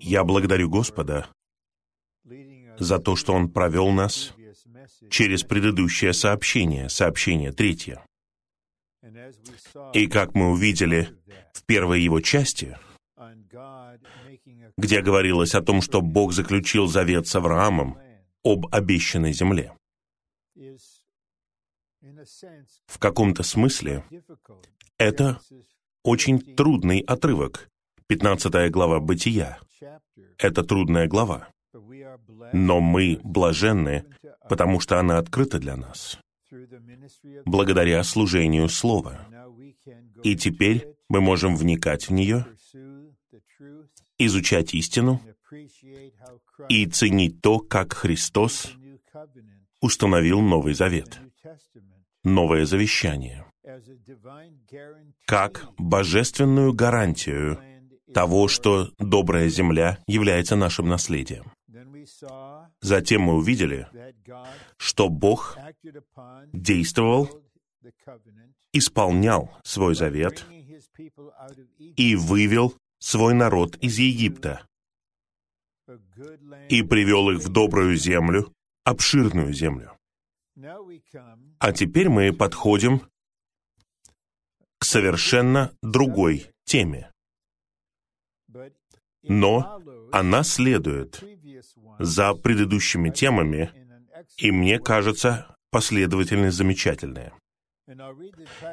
Я благодарю Господа за то, что Он провел нас через предыдущее сообщение, сообщение третье. И как мы увидели в первой его части, где говорилось о том, что Бог заключил завет с Авраамом об обещанной земле. В каком-то смысле это очень трудный отрывок, 15 глава Бытия. Это трудная глава. Но мы блаженны, потому что она открыта для нас, благодаря служению Слова. И теперь мы можем вникать в нее, изучать истину и ценить то, как Христос установил Новый Завет, Новое Завещание, как божественную гарантию того, что добрая земля является нашим наследием. Затем мы увидели, что Бог действовал, исполнял свой завет и вывел свой народ из Египта и привел их в добрую землю, обширную землю. А теперь мы подходим к совершенно другой теме. Но она следует за предыдущими темами, и мне кажется, последовательность замечательная.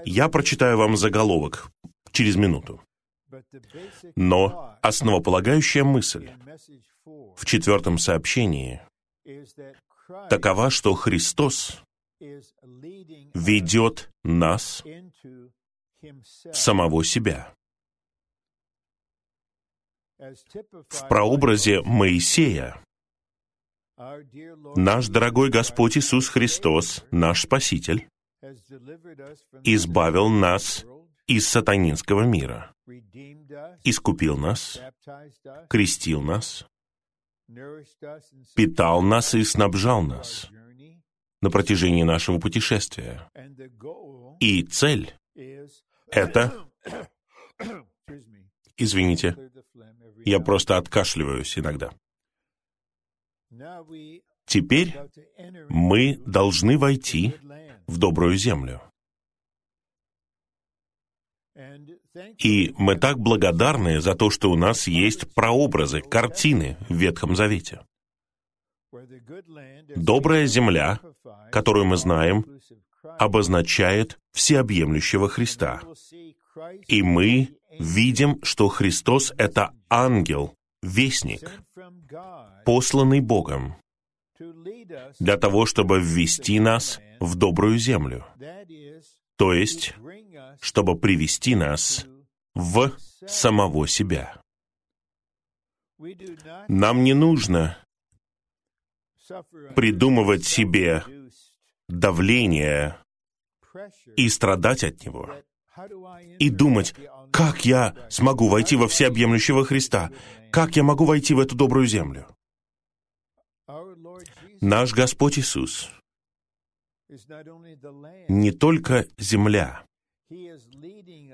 Я прочитаю вам заголовок через минуту. Но основополагающая мысль в четвертом сообщении такова, что Христос ведет нас в самого себя. В прообразе Моисея. Наш дорогой Господь Иисус Христос, наш Спаситель, избавил нас из сатанинского мира, искупил нас, крестил нас, питал нас и снабжал нас на протяжении нашего путешествия. И цель — это... Извините, я просто откашливаюсь иногда. Теперь мы должны войти в добрую землю. И мы так благодарны за то, что у нас есть прообразы, картины в Ветхом Завете. Добрая земля, которую мы знаем, обозначает всеобъемлющего Христа. И мы видим, что Христос — это ангел, вестник, посланный Богом для того, чтобы ввести нас в добрую землю, то есть, чтобы привести нас в самого себя. Нам не нужно придумывать себе давление и страдать от него, и думать, как я смогу войти во всеобъемлющего Христа, как я могу войти в эту добрую землю. Наш Господь Иисус не только земля,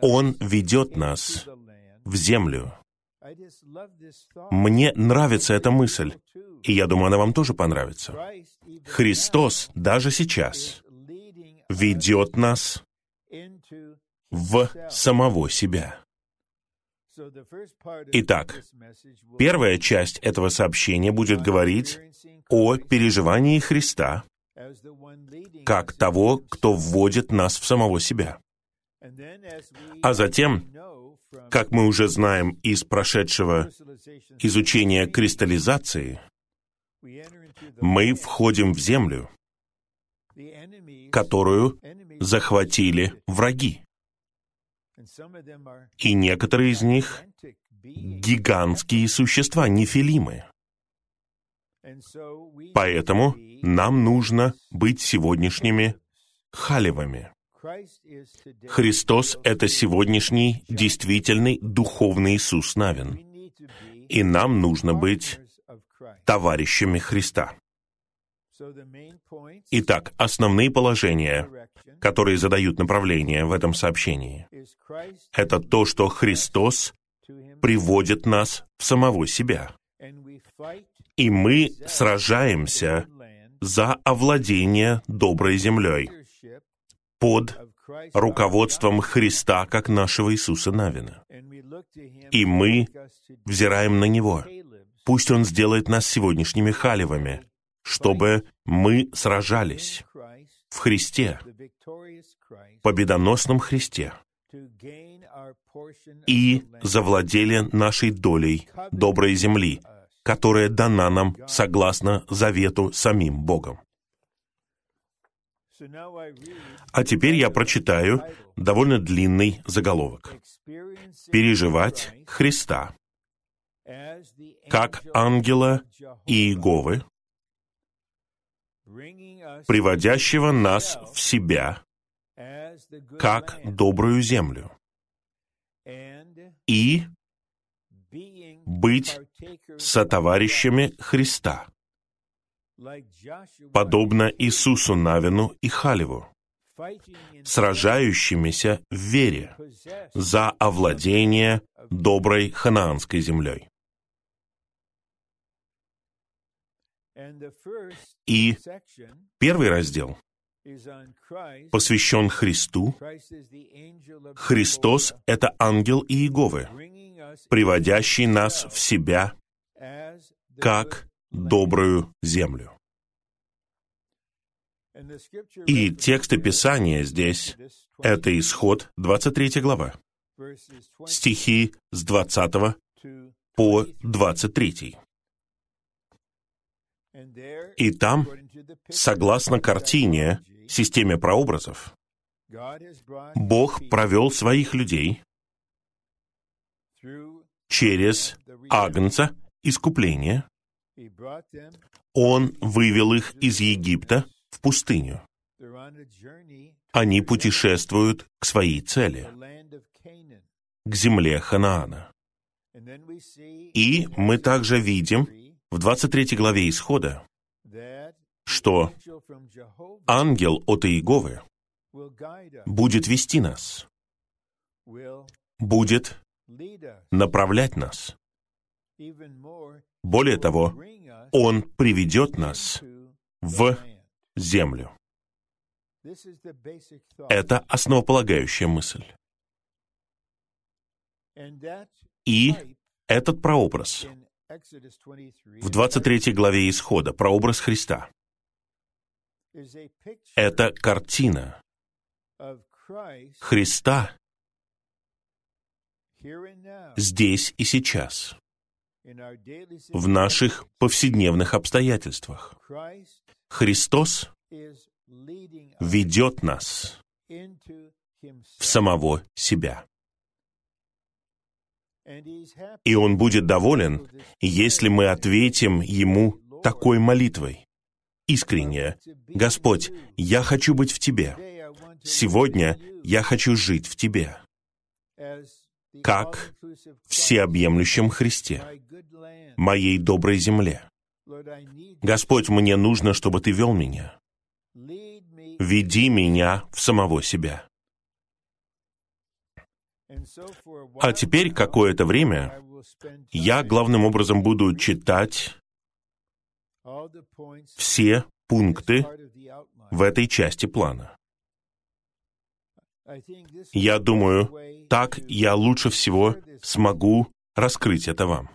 Он ведет нас в землю. Мне нравится эта мысль, и я думаю, она вам тоже понравится. Христос даже сейчас ведет нас в самого себя. Итак, первая часть этого сообщения будет говорить о переживании Христа как того, кто вводит нас в самого себя. А затем, как мы уже знаем из прошедшего изучения кристаллизации, мы входим в землю, которую захватили враги. И некоторые из них — гигантские существа, нефилимы. Поэтому нам нужно быть сегодняшними халевами. Христос — это сегодняшний действительный духовный Иисус Навин. И нам нужно быть товарищами Христа. Итак, основные положения, которые задают направление в этом сообщении, это то, что Христос приводит нас в самого себя. И мы сражаемся за овладение доброй землей под руководством Христа, как нашего Иисуса Навина. И мы взираем на Него. Пусть Он сделает нас сегодняшними халевами, чтобы мы сражались в Христе, победоносном Христе, и завладели нашей долей доброй земли, которая дана нам согласно завету самим Богом. А теперь я прочитаю довольно длинный заголовок. «Переживать Христа как ангела Иеговы, приводящего нас в себя, как добрую землю, и быть сотоварищами Христа, подобно Иисусу Навину и Халиву, сражающимися в вере за овладение доброй ханаанской землей. И первый раздел посвящен Христу. Христос — это ангел Иеговы, приводящий нас в себя как добрую землю. И тексты Писания здесь — это исход 23 глава, стихи с 20 по 23. И там, согласно картине, системе прообразов, Бог провел своих людей через Агнца искупления. Он вывел их из Египта в пустыню. Они путешествуют к своей цели, к земле Ханаана. И мы также видим в 23 главе Исхода, что ангел от Иеговы будет вести нас, будет направлять нас. Более того, Он приведет нас в землю. Это основополагающая мысль. И этот прообраз в 23 главе Исхода, прообраз Христа, это картина Христа здесь и сейчас, в наших повседневных обстоятельствах. Христос ведет нас в самого себя. И Он будет доволен, если мы ответим Ему такой молитвой. Искренне, «Господь, я хочу быть в Тебе. Сегодня я хочу жить в Тебе, как всеобъемлющем Христе, моей доброй земле. Господь, мне нужно, чтобы Ты вел меня. Веди меня в самого себя. А теперь какое-то время я главным образом буду читать все пункты в этой части плана. Я думаю, так я лучше всего смогу раскрыть это вам.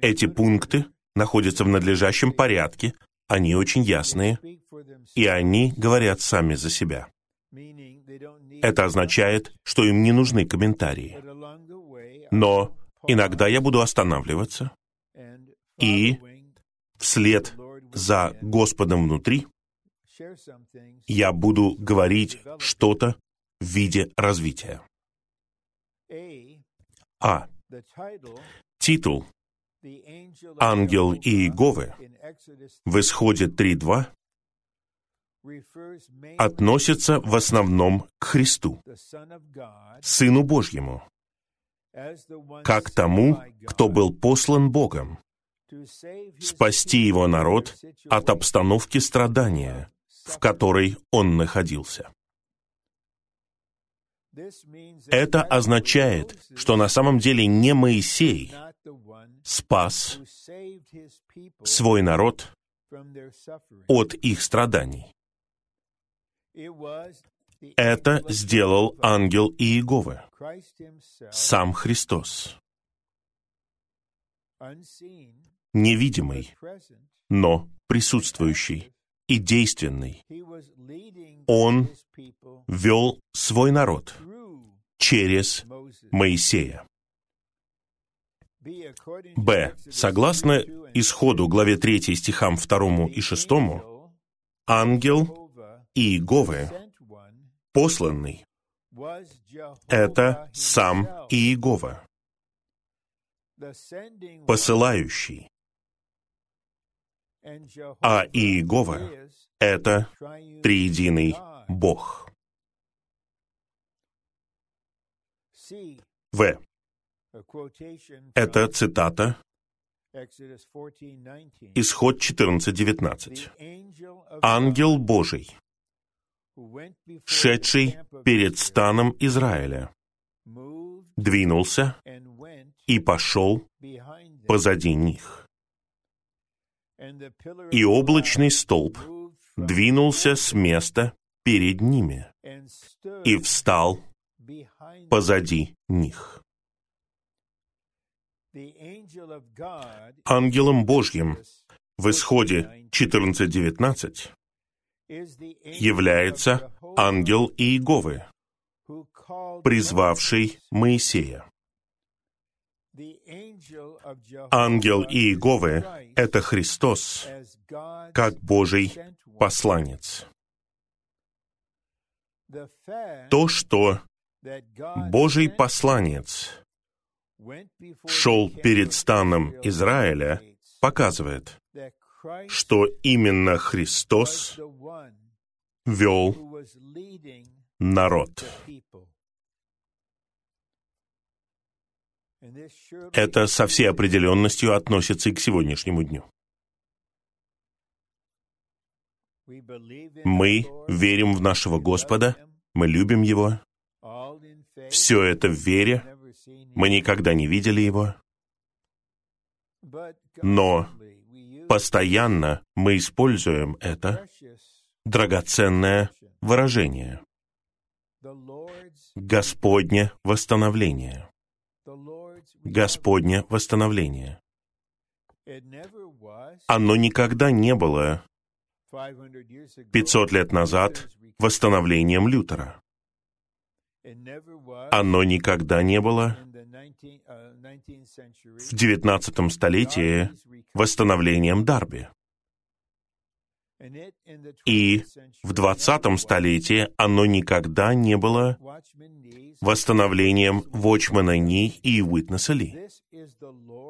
Эти пункты находятся в надлежащем порядке, они очень ясные, и они говорят сами за себя. Это означает, что им не нужны комментарии. Но иногда я буду останавливаться и вслед за Господом внутри я буду говорить что-то в виде развития. А. Титул «Ангел Иеговы» в Исходе 3.2 относится в основном к Христу, Сыну Божьему, как тому, кто был послан Богом, спасти его народ от обстановки страдания, в которой он находился. Это означает, что на самом деле не Моисей спас свой народ от их страданий. Это сделал ангел Иеговы, сам Христос, невидимый, но присутствующий и действенный. Он вел свой народ через Моисея. Б. Согласно исходу главе 3 стихам 2 и 6, ангел Иеговы, посланный, это сам Иегова, посылающий. А Иегова — это триединый Бог. В. Это цитата Исход 14.19. «Ангел Божий, шедший перед станом Израиля, двинулся и пошел позади них. И облачный столб двинулся с места перед ними и встал позади них. Ангелом Божьим в исходе 14.19 является ангел Иеговы, призвавший Моисея. Ангел Иеговы — это Христос, как Божий посланец. То, что Божий посланец шел перед станом Израиля, показывает, что именно Христос вел народ. Это со всей определенностью относится и к сегодняшнему дню. Мы верим в нашего Господа, мы любим Его. Все это в вере. Мы никогда не видели Его. Но постоянно мы используем это драгоценное выражение. Господне восстановление. Господне восстановление. Оно никогда не было 500 лет назад восстановлением Лютера. Оно никогда не было в XIX столетии восстановлением Дарби. И в 20 столетии оно никогда не было восстановлением Вочмана Ни и Уитнеса Ли.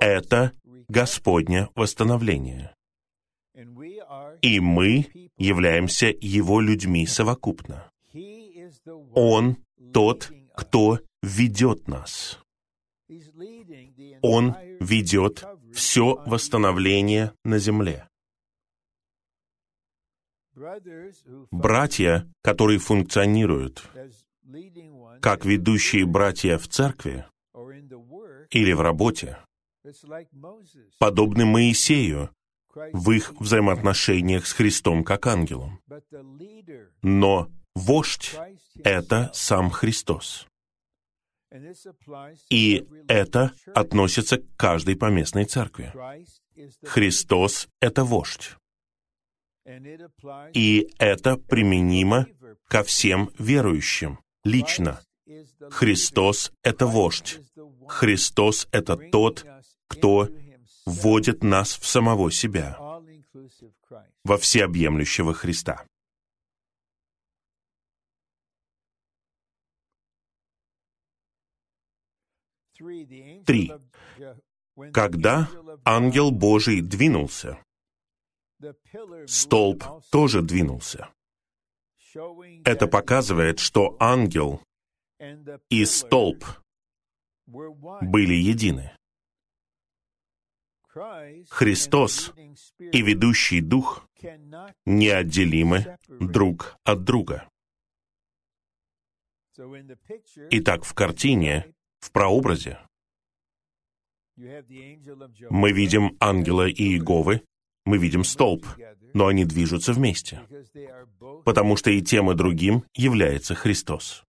Это Господне восстановление. И мы являемся Его людьми совокупно. Он тот, кто ведет нас. Он ведет все восстановление на земле. Братья, которые функционируют как ведущие братья в церкви или в работе, подобны Моисею в их взаимоотношениях с Христом как ангелом. Но вождь — это сам Христос. И это относится к каждой поместной церкви. Христос — это вождь. И это применимо ко всем верующим, лично. Христос — это вождь. Христос — это тот, кто вводит нас в самого себя, во всеобъемлющего Христа. Три. Когда ангел Божий двинулся, столб тоже двинулся. Это показывает, что ангел и столб были едины. Христос и ведущий дух неотделимы друг от друга. Итак, в картине, в прообразе, мы видим ангела и Иеговы, мы видим столб, но они движутся вместе, потому что и тем, и другим является Христос.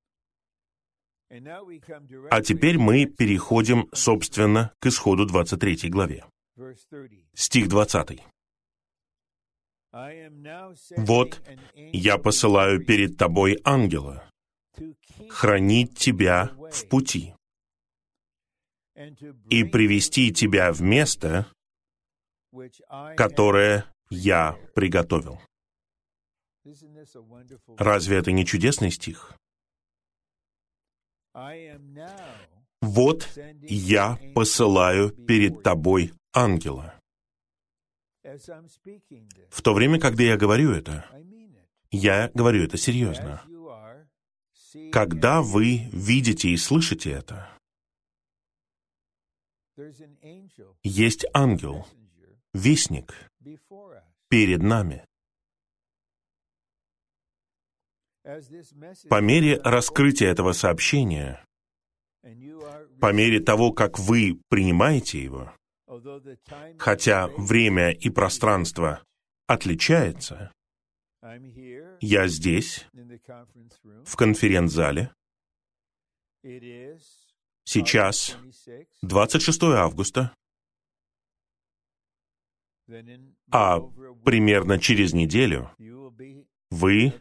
А теперь мы переходим, собственно, к исходу 23 главе. Стих 20. «Вот я посылаю перед тобой ангела, хранить тебя в пути и привести тебя в место, которое я приготовил». Разве это не чудесный стих? «Вот я посылаю перед тобой ангела». В то время, когда я говорю это, я говорю это серьезно. Когда вы видите и слышите это, есть ангел, вестник перед нами. По мере раскрытия этого сообщения, по мере того, как вы принимаете его, хотя время и пространство отличается, я здесь, в конференц-зале, сейчас 26 августа, а примерно через неделю вы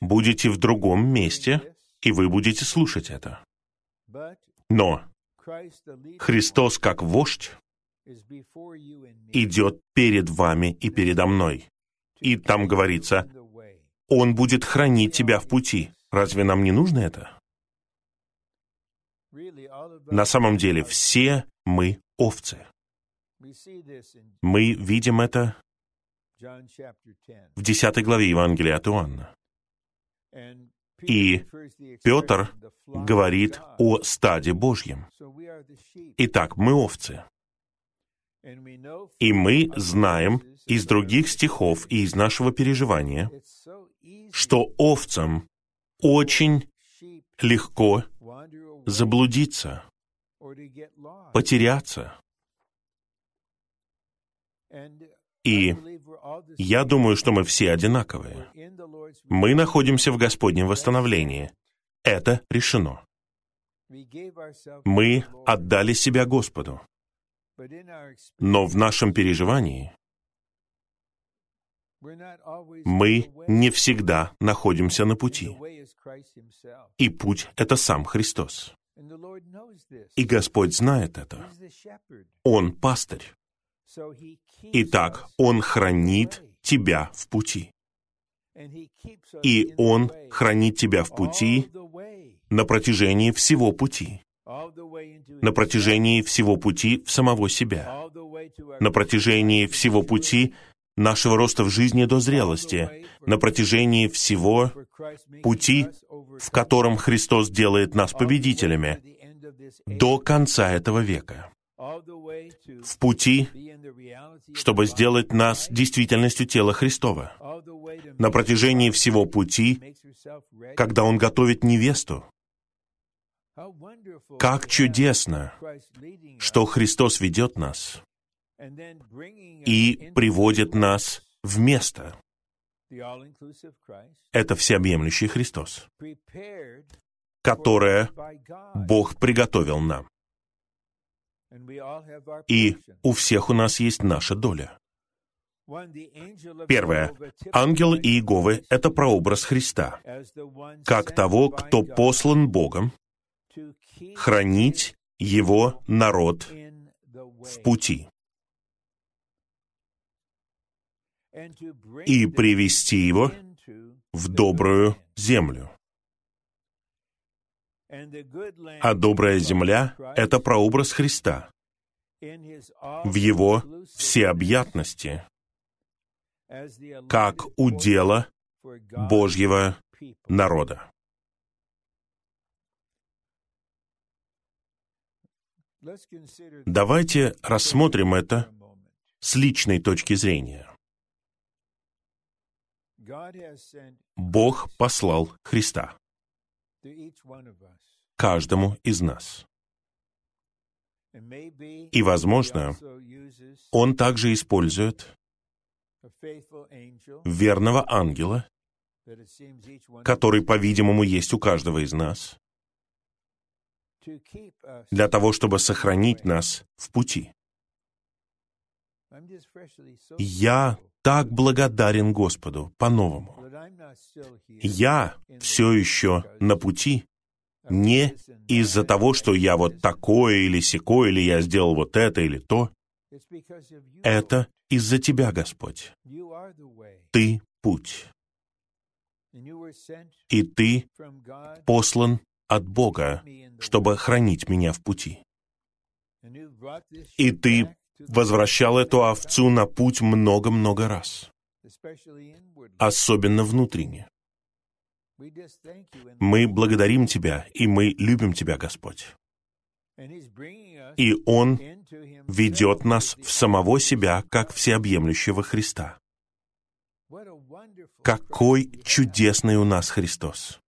будете в другом месте, и вы будете слушать это. Но Христос как вождь идет перед вами и передо мной. И там говорится, Он будет хранить тебя в пути. Разве нам не нужно это? На самом деле, все мы овцы. Мы видим это в 10 главе Евангелия от Иоанна. И Петр говорит о стаде Божьем. Итак, мы овцы. И мы знаем из других стихов и из нашего переживания, что овцам очень легко заблудиться, потеряться. И я думаю, что мы все одинаковые. Мы находимся в Господнем восстановлении. Это решено. Мы отдали себя Господу. Но в нашем переживании мы не всегда находимся на пути. И путь — это сам Христос. И Господь знает это. Он пастырь. Итак, Он хранит тебя в пути. И Он хранит тебя в пути на протяжении всего пути. На протяжении всего пути в самого себя. На протяжении всего пути нашего роста в жизни до зрелости. На протяжении всего пути, в котором Христос делает нас победителями. До конца этого века. В пути, чтобы сделать нас действительностью тела Христова. На протяжении всего пути, когда Он готовит невесту. Как чудесно, что Христос ведет нас и приводит нас в место. Это всеобъемлющий Христос, которое Бог приготовил нам. И у всех у нас есть наша доля. Первое. Ангел Иеговы — это прообраз Христа, как того, кто послан Богом хранить Его народ в пути и привести его в добрую землю. А добрая земля — это прообраз Христа в Его всеобъятности, как удела Божьего народа. Давайте рассмотрим это с личной точки зрения. Бог послал Христа. каждому из нас. И, возможно, Он также использует верного ангела, который, по-видимому, есть у каждого из нас, для того, чтобы сохранить нас в пути. Я так благодарен Господу по-новому. Я все еще на пути не из-за того, что я вот такое или секое, или я сделал вот это или то. Это из-за Тебя, Господь. Ты — путь. И Ты послан от Бога, чтобы хранить меня в пути. И Ты возвращал эту овцу на путь много-много раз, особенно внутренне. Мы благодарим Тебя, и мы любим Тебя, Господь. И Он ведет нас в самого себя, как всеобъемлющего Христа. Какой чудесный у нас Христос!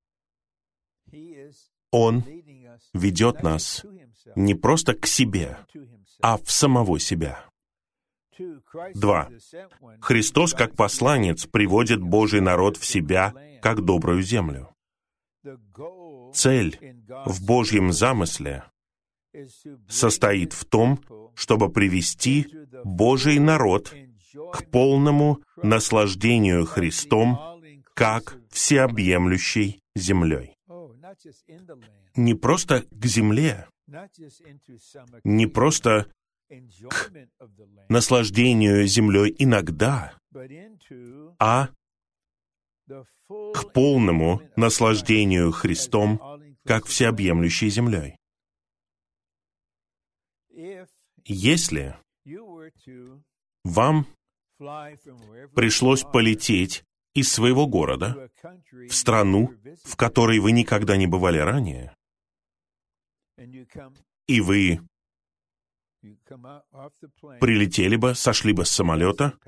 Он ведет нас не просто к себе, а в самого себя. Два. Христос, как посланец, приводит Божий народ в себя, как добрую землю. Цель в Божьем замысле состоит в том, чтобы привести Божий народ к полному наслаждению Христом, как всеобъемлющей землей. Не просто к земле, не просто к наслаждению землей иногда, а к полному наслаждению Христом, как всеобъемлющей землей. Если вам пришлось полететь из своего города в страну, в которой вы никогда не бывали ранее, и вы прилетели бы, сошли бы с самолета,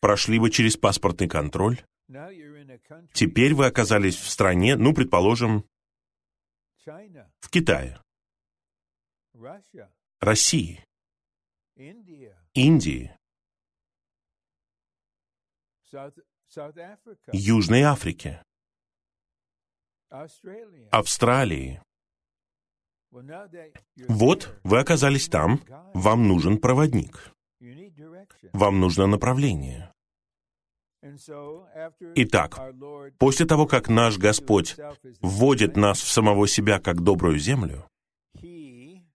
прошли бы через паспортный контроль, теперь вы оказались в стране, ну, предположим, в Китае, России, Индии, Южной Африке, Австралии. Вот вы оказались там, вам нужен проводник, вам нужно направление. Итак, после того, как наш Господь вводит нас в самого себя как добрую землю,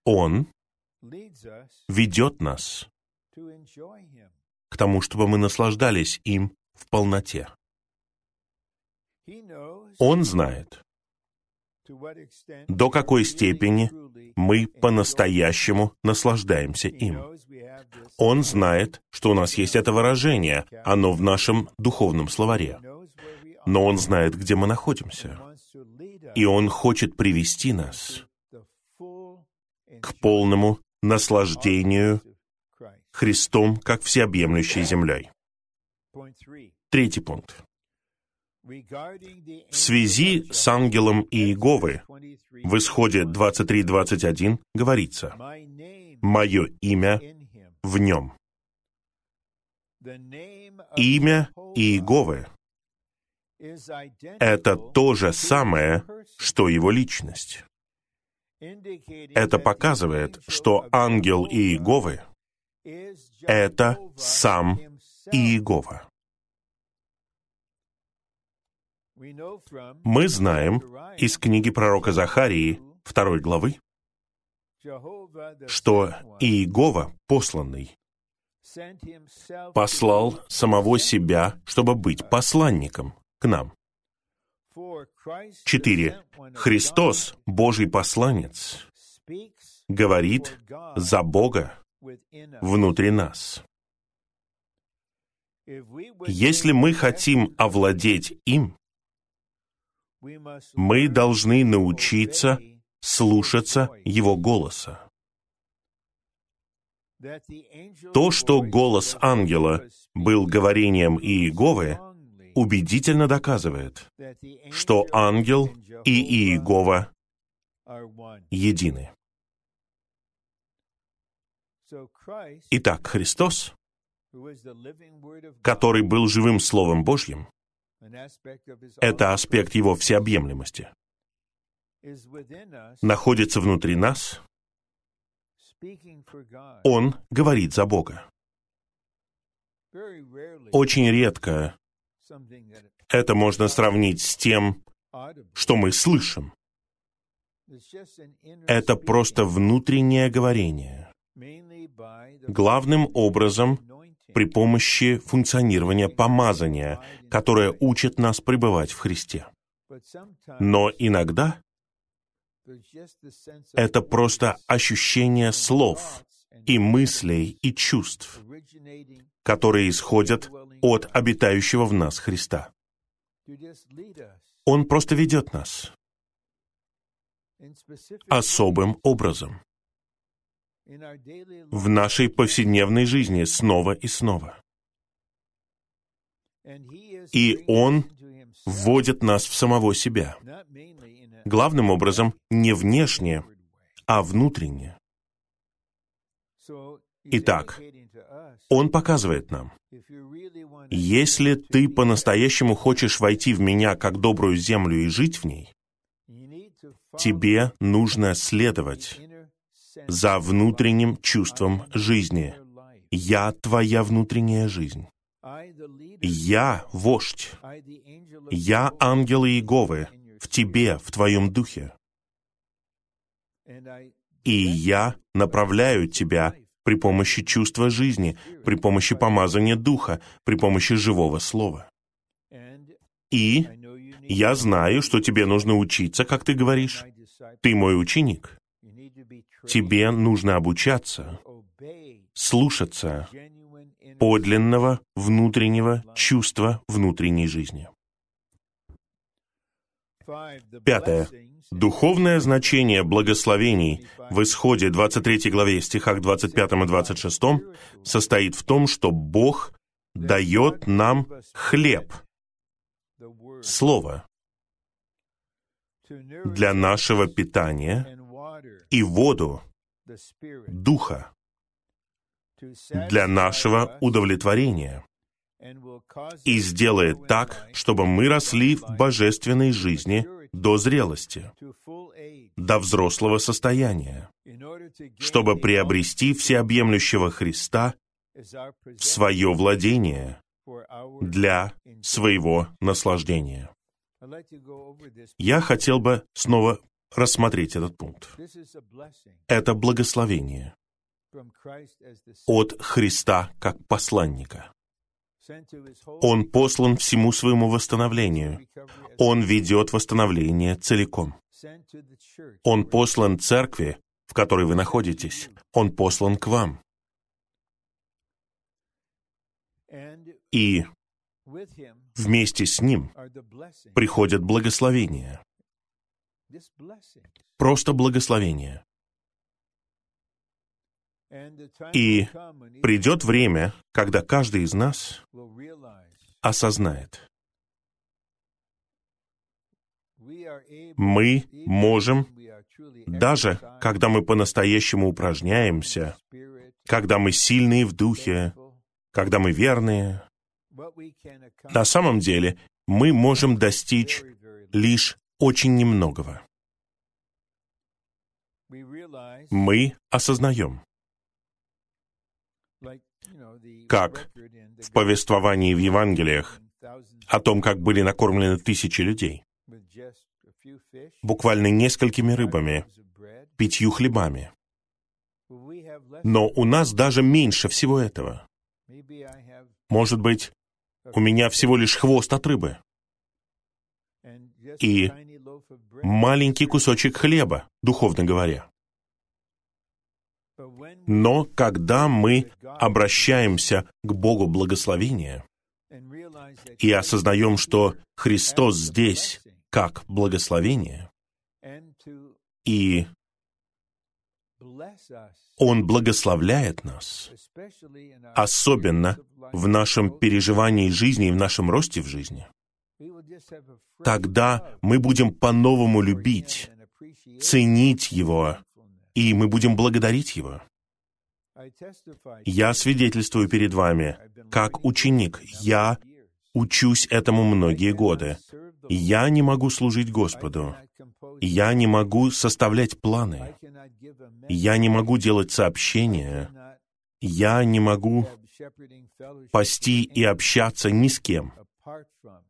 Он ведет нас к тому, чтобы мы наслаждались им в полноте. Он знает, до какой степени мы по-настоящему наслаждаемся им. Он знает, что у нас есть это выражение, оно в нашем духовном словаре. Но Он знает, где мы находимся. И Он хочет привести нас к полному наслаждению Христом как всеобъемлющей землей. Третий пункт. В связи с ангелом Иеговы в исходе 23.21 говорится «Мое имя в нем». Имя Иеговы — это то же самое, что его личность. Это показывает, что ангел Иеговы — это сам Иегова. Мы знаем из книги пророка Захарии, второй главы, что Иегова, посланный, послал самого себя, чтобы быть посланником к нам. Четыре. Христос, Божий посланец, говорит за Бога внутри нас. Если мы хотим овладеть им, мы должны научиться слушаться Его голоса. То, что голос ангела был говорением Иеговы, убедительно доказывает, что ангел и Иегова едины. Итак, Христос, который был живым Словом Божьим, это аспект Его всеобъемлемости, находится внутри нас, Он говорит за Бога. Очень редко это можно сравнить с тем, что мы слышим. Это просто внутреннее говорение, главным образом при помощи функционирования помазания, которое учит нас пребывать в Христе. Но иногда это просто ощущение слов и мыслей и чувств, которые исходят от обитающего в нас Христа. Он просто ведет нас особым образом в нашей повседневной жизни снова и снова. И Он вводит нас в самого себя. Главным образом, не внешне, а внутренне. Итак, Он показывает нам, если ты по-настоящему хочешь войти в меня как добрую землю и жить в ней, тебе нужно следовать за внутренним чувством жизни. Я твоя внутренняя жизнь. Я вождь. Я ангел Иеговы в тебе, в твоем духе. И я направляю тебя при помощи чувства жизни, при помощи помазания духа, при помощи живого слова. И я знаю, что тебе нужно учиться, как ты говоришь. Ты мой ученик. Тебе нужно обучаться, слушаться подлинного внутреннего чувства внутренней жизни. Пятое. Духовное значение благословений в Исходе 23 главе стихах 25 и 26 состоит в том, что Бог дает нам хлеб, Слово, для нашего питания и воду, Духа, для нашего удовлетворения и сделает так, чтобы мы росли в божественной жизни до зрелости, до взрослого состояния, чтобы приобрести всеобъемлющего Христа в свое владение для своего наслаждения. Я хотел бы снова рассмотреть этот пункт. Это благословение от Христа как посланника. Он послан всему своему восстановлению. Он ведет восстановление целиком. Он послан церкви, в которой вы находитесь. Он послан к вам. И вместе с ним приходят благословения. Просто благословения. И придет время, когда каждый из нас осознает, мы можем, даже когда мы по-настоящему упражняемся, когда мы сильные в духе, когда мы верные, на самом деле мы можем достичь лишь очень немногого. Мы осознаем, как в повествовании в Евангелиях о том, как были накормлены тысячи людей, буквально несколькими рыбами, пятью хлебами. Но у нас даже меньше всего этого. Может быть, у меня всего лишь хвост от рыбы и маленький кусочек хлеба, духовно говоря. Но когда мы обращаемся к Богу благословения и осознаем, что Христос здесь как благословение, и Он благословляет нас, особенно в нашем переживании жизни и в нашем росте в жизни. Тогда мы будем по-новому любить, ценить Его, и мы будем благодарить Его. Я свидетельствую перед вами, как ученик. Я учусь этому многие годы. Я не могу служить Господу. Я не могу составлять планы. Я не могу делать сообщения. Я не могу пасти и общаться ни с кем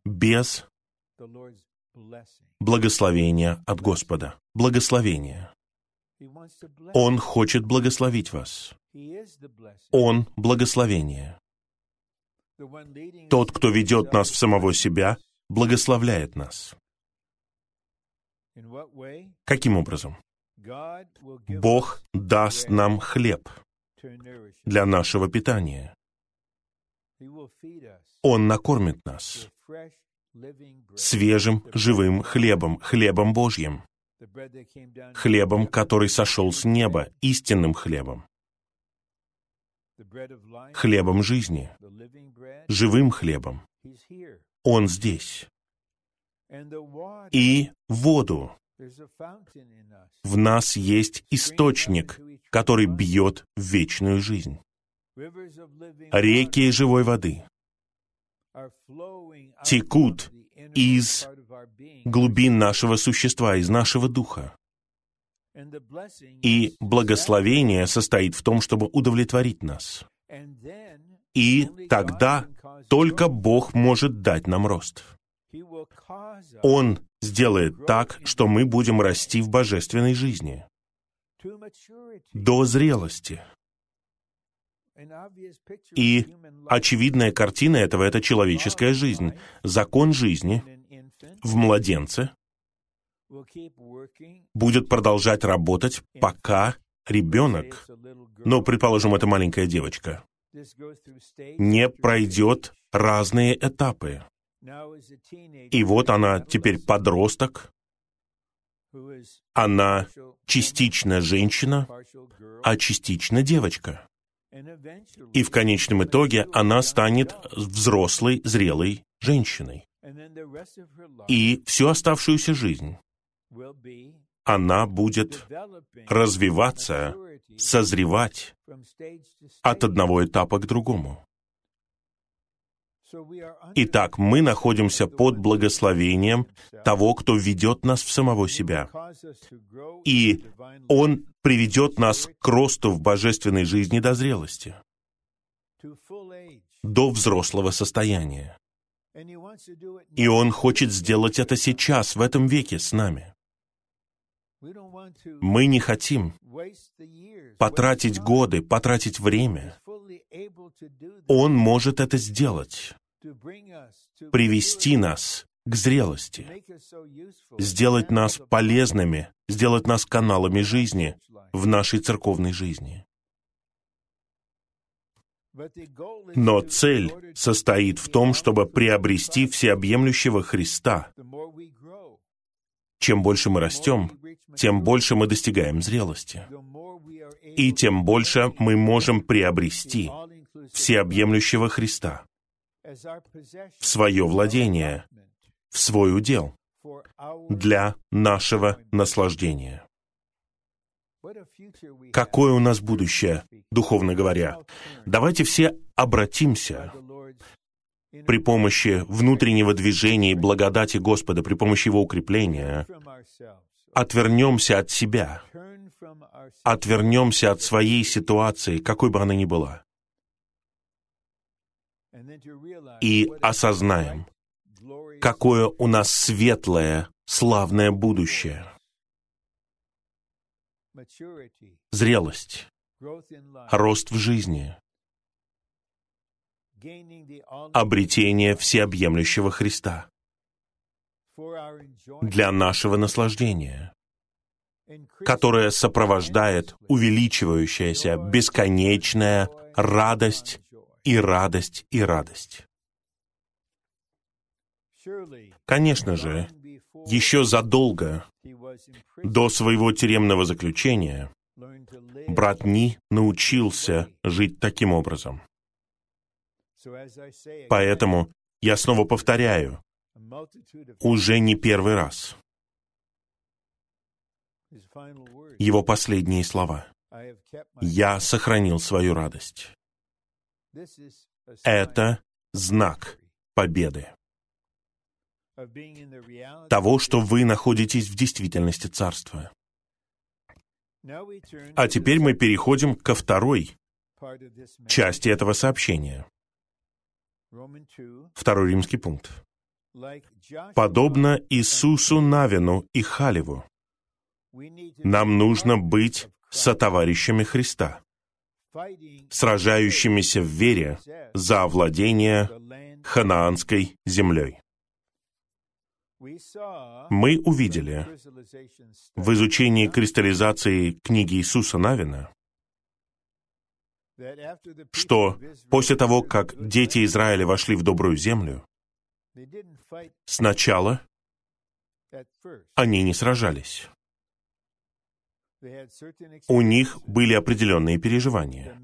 без благословения от Господа. Благословение. Он хочет благословить вас. Он — благословение. Тот, кто ведет нас в самого себя, благословляет нас. Каким образом? Бог даст нам хлеб для нашего питания. Он накормит нас свежим, живым хлебом, хлебом Божьим, хлебом, который сошел с неба, истинным хлебом, хлебом жизни, живым хлебом. Он здесь. И воду. В нас есть источник, который бьет в вечную жизнь. Реки живой воды текут из глубин нашего существа, из нашего духа. И благословение состоит в том, чтобы удовлетворить нас. И тогда только Бог может дать нам рост. Он сделает так, что мы будем расти в божественной жизни до зрелости. И очевидная картина этого — это человеческая жизнь. Закон жизни в младенце будет продолжать работать, пока ребенок, ну, предположим, это маленькая девочка, не пройдет разные этапы. И вот она теперь подросток, она частично женщина, а частично девочка. И в конечном итоге она станет взрослой, зрелой женщиной. И всю оставшуюся жизнь она будет развиваться, созревать от одного этапа к другому. Итак, мы находимся под благословением того, кто ведет нас в самого себя. И Он приведет нас к росту в божественной жизни до зрелости, до взрослого состояния. И Он хочет сделать это сейчас, в этом веке с нами. Мы не хотим потратить годы, потратить время. Он может это сделать, привести нас к зрелости, сделать нас полезными, сделать нас каналами жизни в нашей церковной жизни. Но цель состоит в том, чтобы приобрести всеобъемлющего Христа. Чем больше мы растем, тем больше мы достигаем зрелости. И тем больше мы можем приобрести всеобъемлющего Христа в свое владение, в свой удел, для нашего наслаждения. Какое у нас будущее, духовно говоря? Давайте все обратимся при помощи внутреннего движения и благодати Господа, при помощи Его укрепления, отвернемся от себя, отвернемся от своей ситуации, какой бы она ни была, и осознаем, какое у нас светлое, славное будущее. Зрелость, рост в жизни, обретение всеобъемлющего Христа. для нашего наслаждения, которое сопровождает увеличивающаяся бесконечная радость и радость и радость. Конечно же, еще задолго до своего тюремного заключения брат Ни научился жить таким образом. Поэтому я снова повторяю, уже не первый раз. Его последние слова. «Я сохранил свою радость». Это знак победы. Того, что вы находитесь в действительности Царства. А теперь мы переходим ко второй части этого сообщения. Второй римский пункт. Подобно Иисусу Навину и Халеву, нам нужно быть сотоварищами Христа, сражающимися в вере за овладение ханаанской землей. Мы увидели. в изучении кристаллизации книги Иисуса Навина, что после того, как дети Израиля вошли в добрую землю, сначала они не сражались. У них были определенные переживания.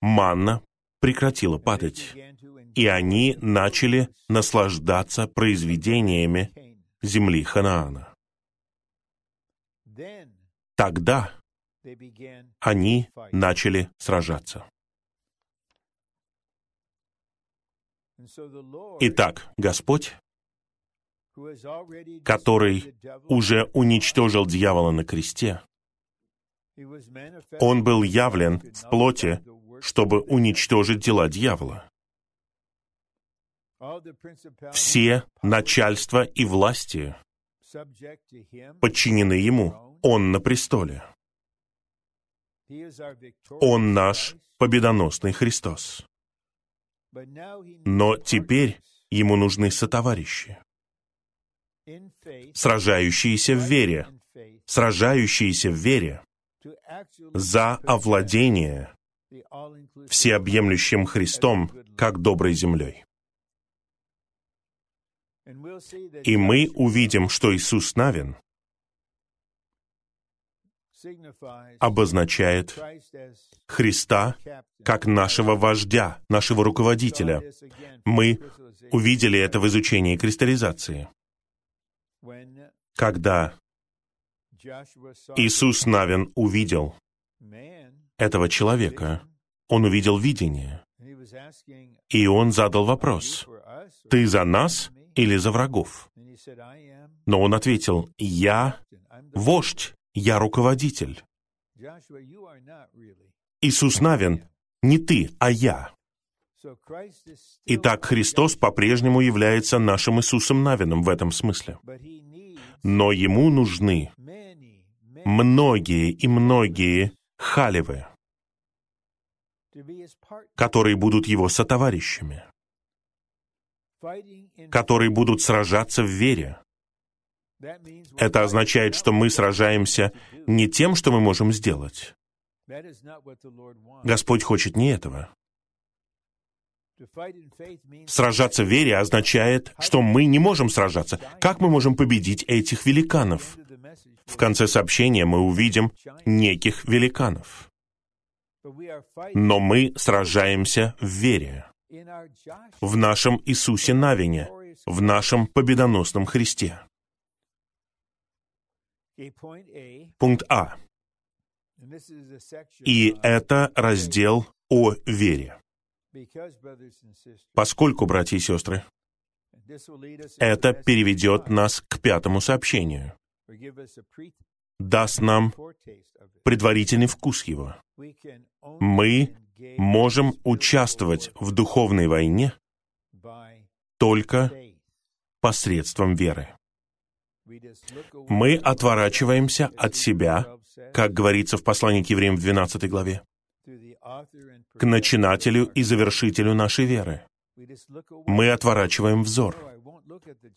Манна прекратила падать, и они начали наслаждаться произведениями земли Ханаана. Тогда они начали сражаться. Итак, Господь, который уже уничтожил дьявола на кресте, он был явлен в плоти, чтобы уничтожить дела дьявола. Все начальства и власти подчинены ему. Он на престоле. Он наш победоносный Христос. Но теперь ему нужны сотоварищи, сражающиеся в вере, сражающиеся в вере за овладение всеобъемлющим Христом, как доброй землей. И мы увидим, что Иисус Навин обозначает Христа как нашего вождя, нашего руководителя. Мы увидели это в изучении кристаллизации. Когда Иисус Навин увидел этого человека, он увидел видение, и он задал вопрос, «Ты за нас или за врагов?» Но он ответил, «Я вождь, я руководитель». Иисус Навин, не ты, а я. Итак, Христос по-прежнему является нашим Иисусом Навином в этом смысле. Но Ему нужны многие и многие халевы, которые будут Его сотоварищами, которые будут сражаться в вере. Это означает, что мы сражаемся не тем, что мы можем сделать. Господь хочет не этого. Сражаться в вере означает, что мы не можем сражаться. Как мы можем победить этих великанов? В конце сообщения мы увидим неких великанов. Но мы сражаемся в вере, в нашем Иисусе Навине, в нашем победоносном Христе. Пункт А. И это раздел о вере. Поскольку, братья и сестры, это переведет нас к пятому сообщению, даст нам предварительный вкус его. Мы можем участвовать в духовной войне только посредством веры. Мы отворачиваемся от себя, как говорится в послании к евреям в 12 главе, к начинателю и завершителю нашей веры. Мы отворачиваем взор.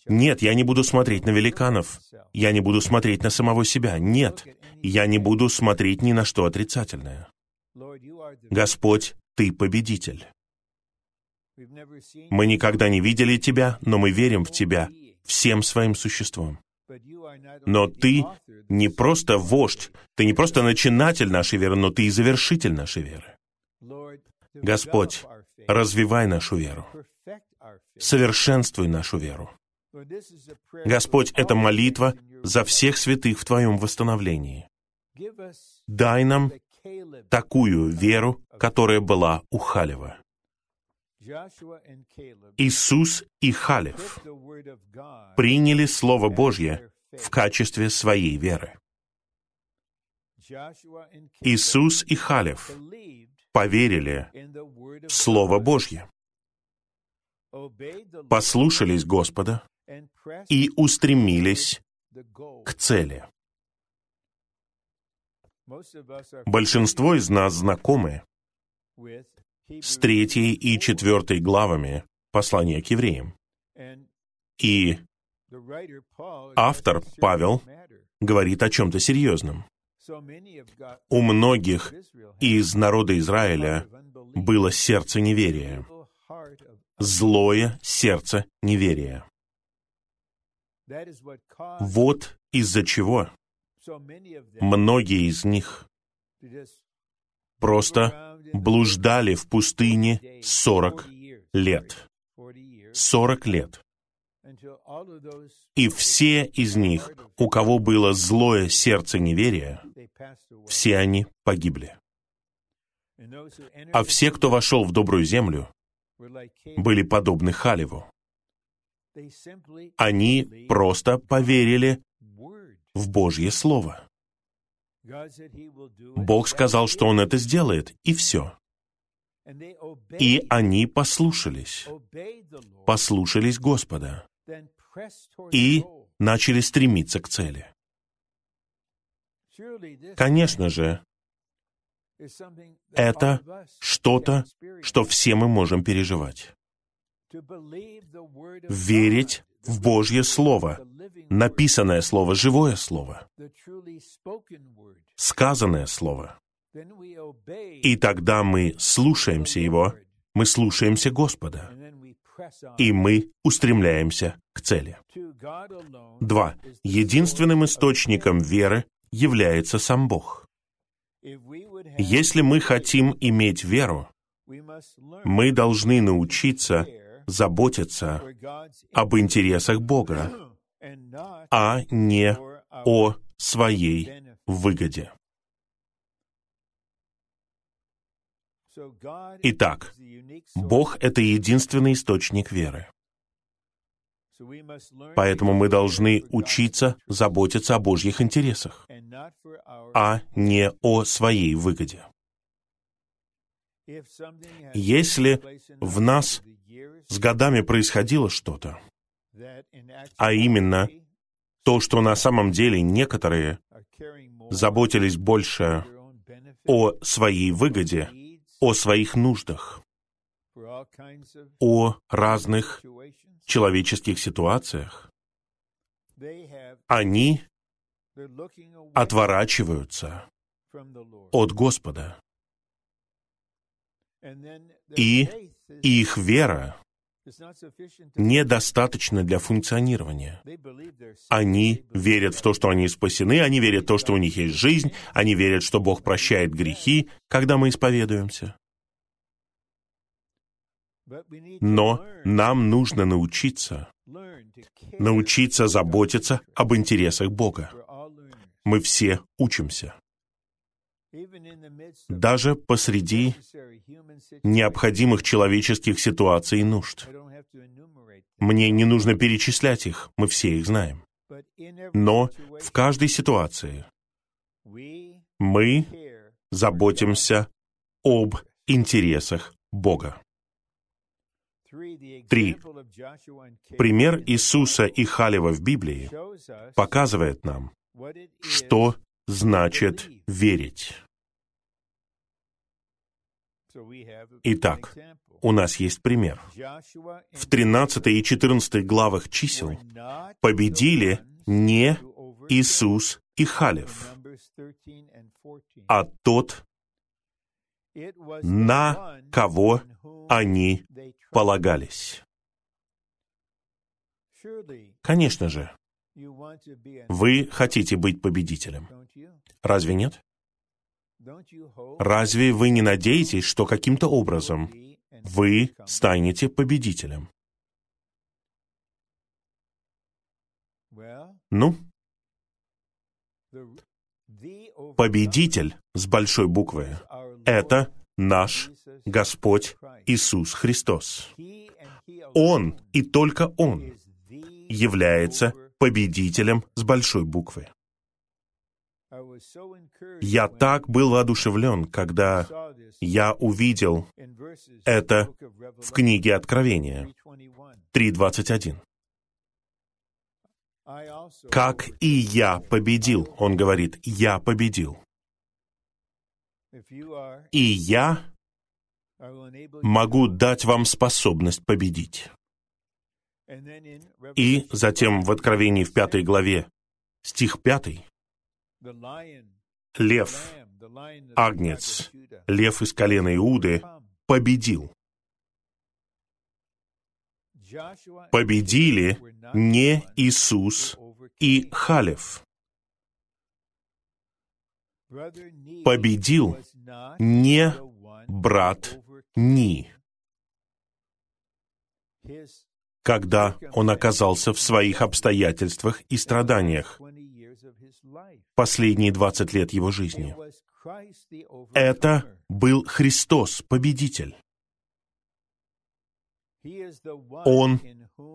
Нет, я не буду смотреть на великанов. Я не буду смотреть на самого себя. Нет, я не буду смотреть ни на что отрицательное. Господь, Ты победитель. Мы никогда не видели Тебя, но мы верим в Тебя всем своим существом. Но ты не просто вождь, ты не просто начинатель нашей веры, но ты и завершитель нашей веры. Господь, развивай нашу веру, совершенствуй нашу веру. Господь, это молитва за всех святых в Твоем восстановлении. Дай нам такую веру, которая была у Халева. Иисус и Халев приняли Слово Божье в качестве своей веры. Иисус и Халев поверили в Слово Божье, послушались Господа и устремились к цели. Большинство из нас знакомы с третьей и четвертой главами послания к евреям. И автор Павел говорит о чем-то серьезном. У многих из народа Израиля было сердце неверия, злое сердце неверия. Вот из-за чего многие из них просто блуждали в пустыне 40 лет. 40 лет. И все из них, у кого было злое сердце неверия, все они погибли. А все, кто вошел в добрую землю, были подобны Халеву. Они просто поверили в Божье Слово. Бог сказал, что Он это сделает, и все. И они послушались, послушались Господа и начали стремиться к цели. Конечно же, это что-то, что все мы можем переживать. Верить в Божье Слово, написанное Слово, живое Слово, сказанное Слово. И тогда мы слушаемся Его, мы слушаемся Господа, и мы устремляемся к цели. Два. Единственным источником веры является сам Бог. Если мы хотим иметь веру, мы должны научиться заботиться об интересах Бога, а не о своей выгоде. Итак, Бог — это единственный источник веры. Поэтому мы должны учиться заботиться о Божьих интересах, а не о своей выгоде. Если в нас с годами происходило что-то, а именно то, что на самом деле некоторые заботились больше о своей выгоде, о своих нуждах, о разных человеческих ситуациях, они отворачиваются от Господа. И их вера недостаточно для функционирования. Они верят в то, что они спасены, они верят в то, что у них есть жизнь, они верят, что Бог прощает грехи, когда мы исповедуемся. Но нам нужно научиться, научиться заботиться об интересах Бога. Мы все учимся. Даже посреди необходимых человеческих ситуаций и нужд. Мне не нужно перечислять их, мы все их знаем. Но в каждой ситуации мы заботимся об интересах Бога. Три. Пример Иисуса и Халева в Библии показывает нам, что значит верить. Итак, у нас есть пример. В 13 и 14 главах чисел победили не Иисус и Халев, а тот, на кого они полагались. Конечно же, Вы хотите быть победителем. Разве нет? Разве вы не надеетесь, что каким-то образом вы станете победителем? Ну, победитель с большой буквы — это наш Господь Иисус Христос. Он и только Он является победителем с большой буквы. Я так был воодушевлен, когда я увидел это в книге Откровения 3.21. «Как и я победил», он говорит, «я победил». И я могу дать вам способность победить. И затем в Откровении в пятой главе, стих пятый, лев, агнец, лев из колена Иуды победил. Победили не Иисус и Халев. Победил не брат Ни, когда он оказался в своих обстоятельствах и страданиях последние 20 лет его жизни. Это был Христос, победитель. Он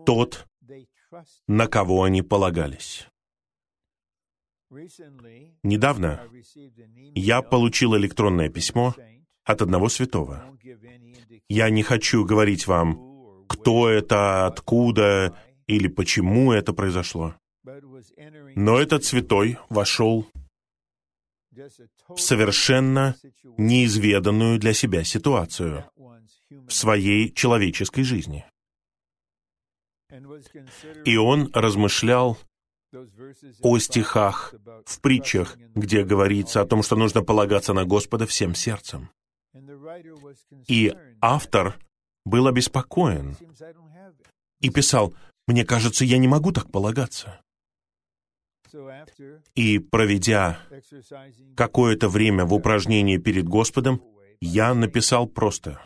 тот, на кого они полагались. Недавно я получил электронное письмо от одного святого. Я не хочу говорить вам, кто это, откуда или почему это произошло. Но этот святой вошел в совершенно неизведанную для себя ситуацию в своей человеческой жизни. И он размышлял о стихах в притчах, где говорится о том, что нужно полагаться на Господа всем сердцем. И автор был обеспокоен и писал, «Мне кажется, я не могу так полагаться». И проведя какое-то время в упражнении перед Господом, я написал просто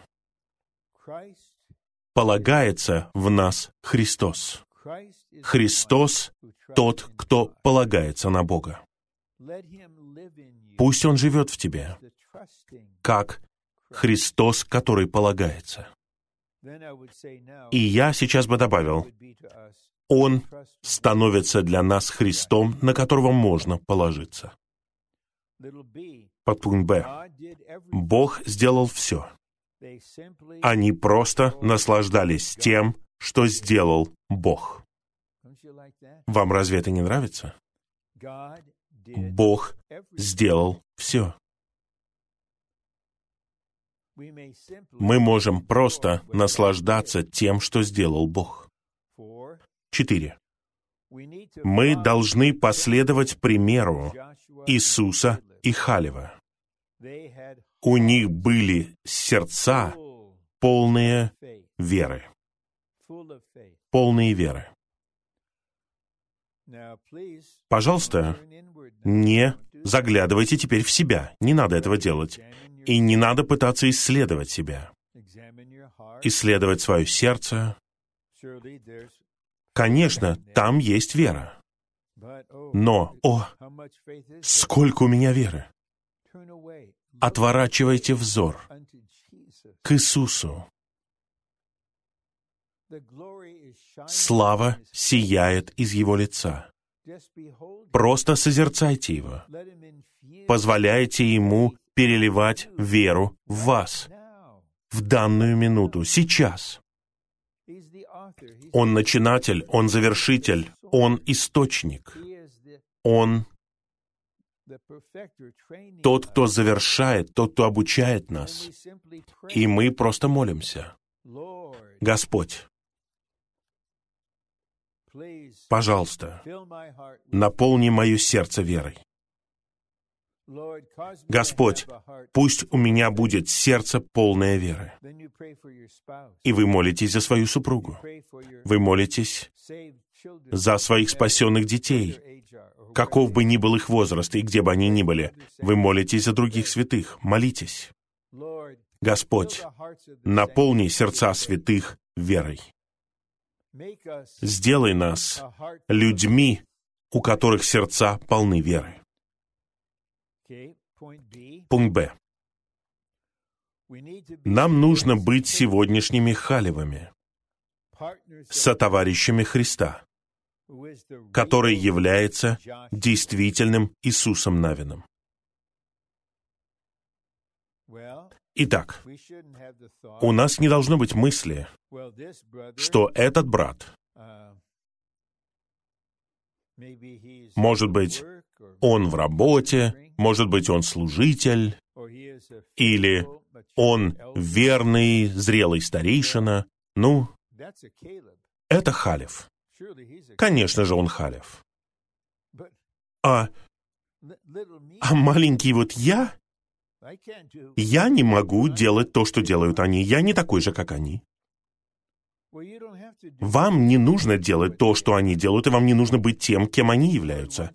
«Полагается в нас Христос». Христос — тот, кто полагается на Бога. Пусть Он живет в тебе, как Христос, который полагается. И я сейчас бы добавил, Он становится для нас Христом, на которого можно положиться. Подпункт Б. Бог сделал все. Они просто наслаждались тем, что сделал Бог. Вам разве это не нравится? Бог сделал все. Мы можем просто наслаждаться тем, что сделал Бог. Четыре. Мы должны последовать примеру Иисуса и Халева. У них были сердца, полные веры. Полные веры. Пожалуйста, не заглядывайте теперь в себя. Не надо этого делать. И не надо пытаться исследовать себя. Исследовать свое сердце. Конечно, там есть вера. Но, о, сколько у меня веры! Отворачивайте взор к Иисусу. Слава сияет из Его лица. Просто созерцайте Его. Позволяйте Ему переливать веру в вас в данную минуту, сейчас. Он начинатель, Он завершитель, Он источник. Он тот, кто завершает, тот, кто обучает нас. И мы просто молимся. Господь, пожалуйста, наполни мое сердце верой. Господь, пусть у меня будет сердце полное веры. И вы молитесь за свою супругу. Вы молитесь за своих спасенных детей, каков бы ни был их возраст и где бы они ни были. Вы молитесь за других святых, молитесь. Господь, наполни сердца святых верой. Сделай нас людьми, у которых сердца полны веры. Пункт Б. Нам нужно быть сегодняшними халевами, сотоварищами Христа, который является действительным Иисусом Навином. Итак, у нас не должно быть мысли, что этот брат, может быть, он в работе, может быть, он служитель, или он верный, зрелый старейшина. Ну, это Халев. Конечно же, он Халев. А, а маленький вот я, я не могу делать то, что делают они. Я не такой же, как они. Вам не нужно делать то, что они делают, и вам не нужно быть тем, кем они являются.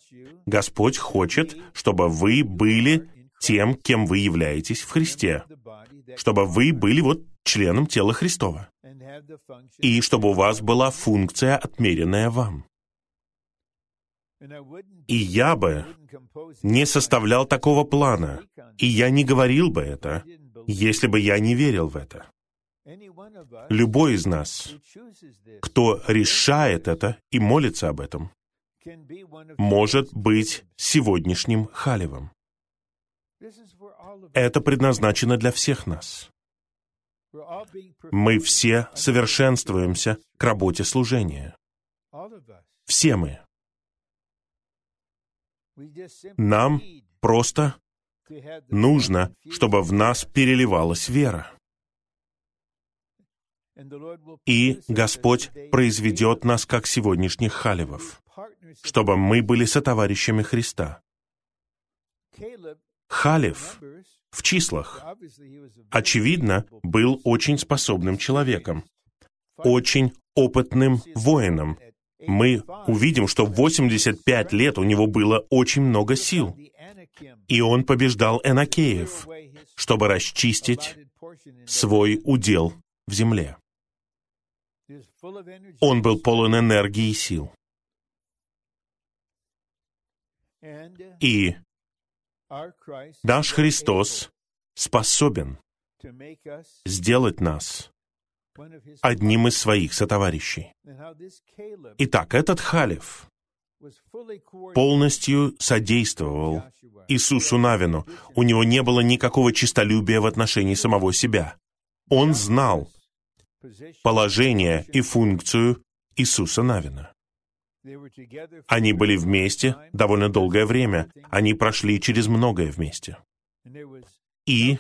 Господь хочет, чтобы вы были тем, кем вы являетесь в Христе. Чтобы вы были вот членом тела Христова. И чтобы у вас была функция, отмеренная вам. И я бы не составлял такого плана, и я не говорил бы это, если бы я не верил в это. Любой из нас, кто решает это и молится об этом, может быть сегодняшним халевом. Это предназначено для всех нас. Мы все совершенствуемся к работе служения. Все мы. Нам просто нужно, чтобы в нас переливалась вера. И Господь произведет нас как сегодняшних халевов, чтобы мы были сотоварищами Христа. Халев в числах, очевидно, был очень способным человеком, очень опытным воином. Мы увидим, что в 85 лет у него было очень много сил, и он побеждал Энакеев, чтобы расчистить свой удел в земле. Он был полон энергии и сил. И наш Христос способен сделать нас одним из своих сотоварищей. Итак, этот Халев полностью содействовал Иисусу Навину. У него не было никакого честолюбия в отношении самого себя. Он знал, положение и функцию Иисуса Навина. Они были вместе довольно долгое время. Они прошли через многое вместе. И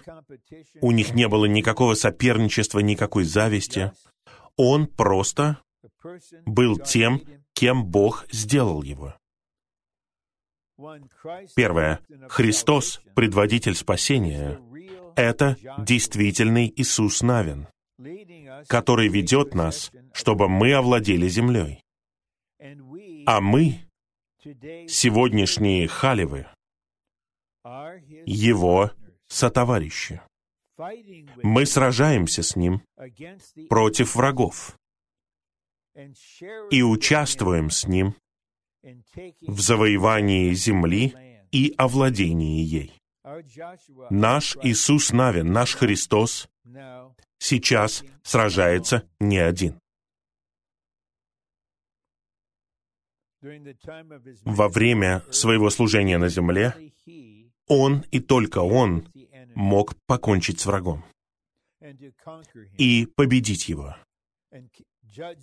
у них не было никакого соперничества, никакой зависти. Он просто был тем, кем Бог сделал его. Первое. Христос, предводитель спасения, это действительный Иисус Навин который ведет нас, чтобы мы овладели землей. А мы, сегодняшние халевы, его сотоварищи. Мы сражаемся с ним против врагов и участвуем с ним в завоевании земли и овладении ей. Наш Иисус Навин, наш Христос, сейчас сражается не один. Во время своего служения на земле он и только он мог покончить с врагом и победить его,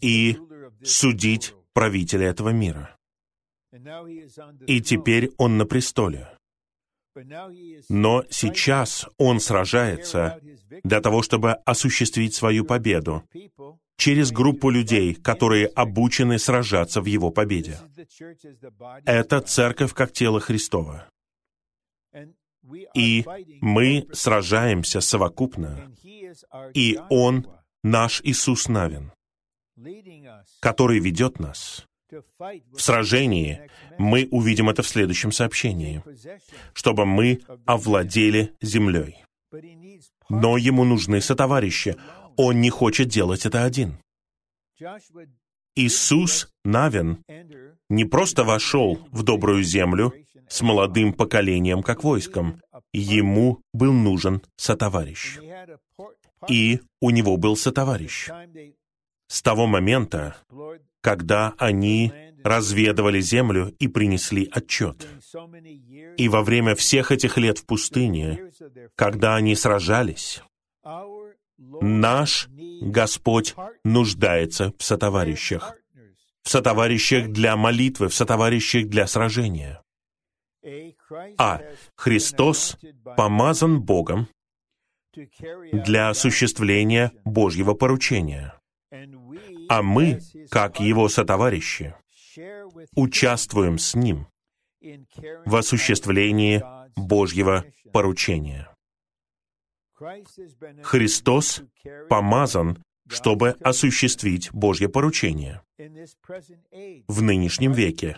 и судить правителя этого мира. И теперь он на престоле. Но сейчас он сражается для того, чтобы осуществить свою победу через группу людей, которые обучены сражаться в его победе. Это церковь как тело Христова. И мы сражаемся совокупно, и Он наш Иисус Навин, который ведет нас В сражении мы увидим это в следующем сообщении, чтобы мы овладели землей. Но ему нужны сотоварищи. Он не хочет делать это один. Иисус Навин не просто вошел в добрую землю с молодым поколением как войском. Ему был нужен сотоварищ. И у него был сотоварищ. С того момента, когда они разведывали землю и принесли отчет. И во время всех этих лет в пустыне, когда они сражались, наш Господь нуждается в сотоварищах, в сотоварищах для молитвы, в сотоварищах для сражения. А Христос помазан Богом для осуществления Божьего поручения. А мы, как Его сотоварищи, участвуем с Ним в осуществлении Божьего поручения. Христос помазан, чтобы осуществить Божье поручение в нынешнем веке,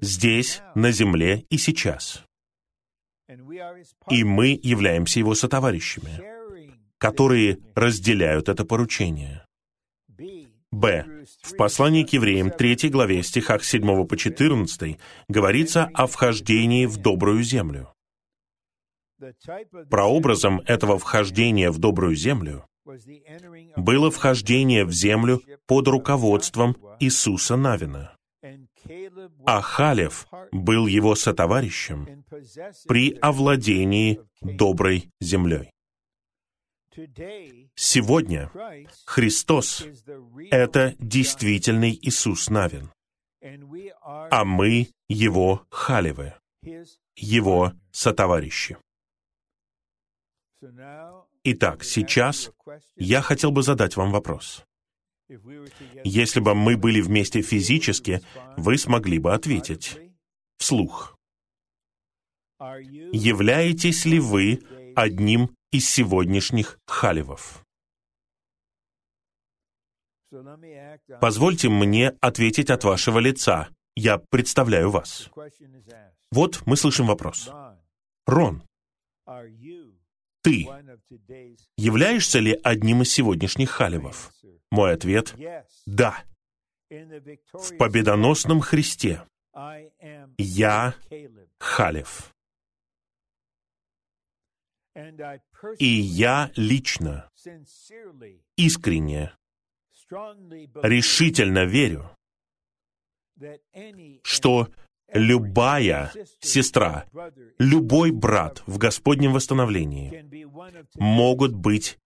здесь, на земле и сейчас. И мы являемся Его сотоварищами, которые разделяют это поручение. Б. В послании к евреям 3 главе стихах 7 по 14 говорится о вхождении в добрую землю. Прообразом этого вхождения в добрую землю было вхождение в землю под руководством Иисуса Навина. А Халев был его сотоварищем при овладении доброй землей. Сегодня Христос — это действительный Иисус Навин, а мы — Его халевы, Его сотоварищи. Итак, сейчас я хотел бы задать вам вопрос. Если бы мы были вместе физически, вы смогли бы ответить вслух. Являетесь ли вы одним из сегодняшних халевов. Позвольте мне ответить от вашего лица. Я представляю вас. Вот мы слышим вопрос. Рон, ты являешься ли одним из сегодняшних халевов? Мой ответ — да. В победоносном Христе я халев. И я лично, искренне, решительно верю, что любая сестра, любой брат в Господнем восстановлении могут быть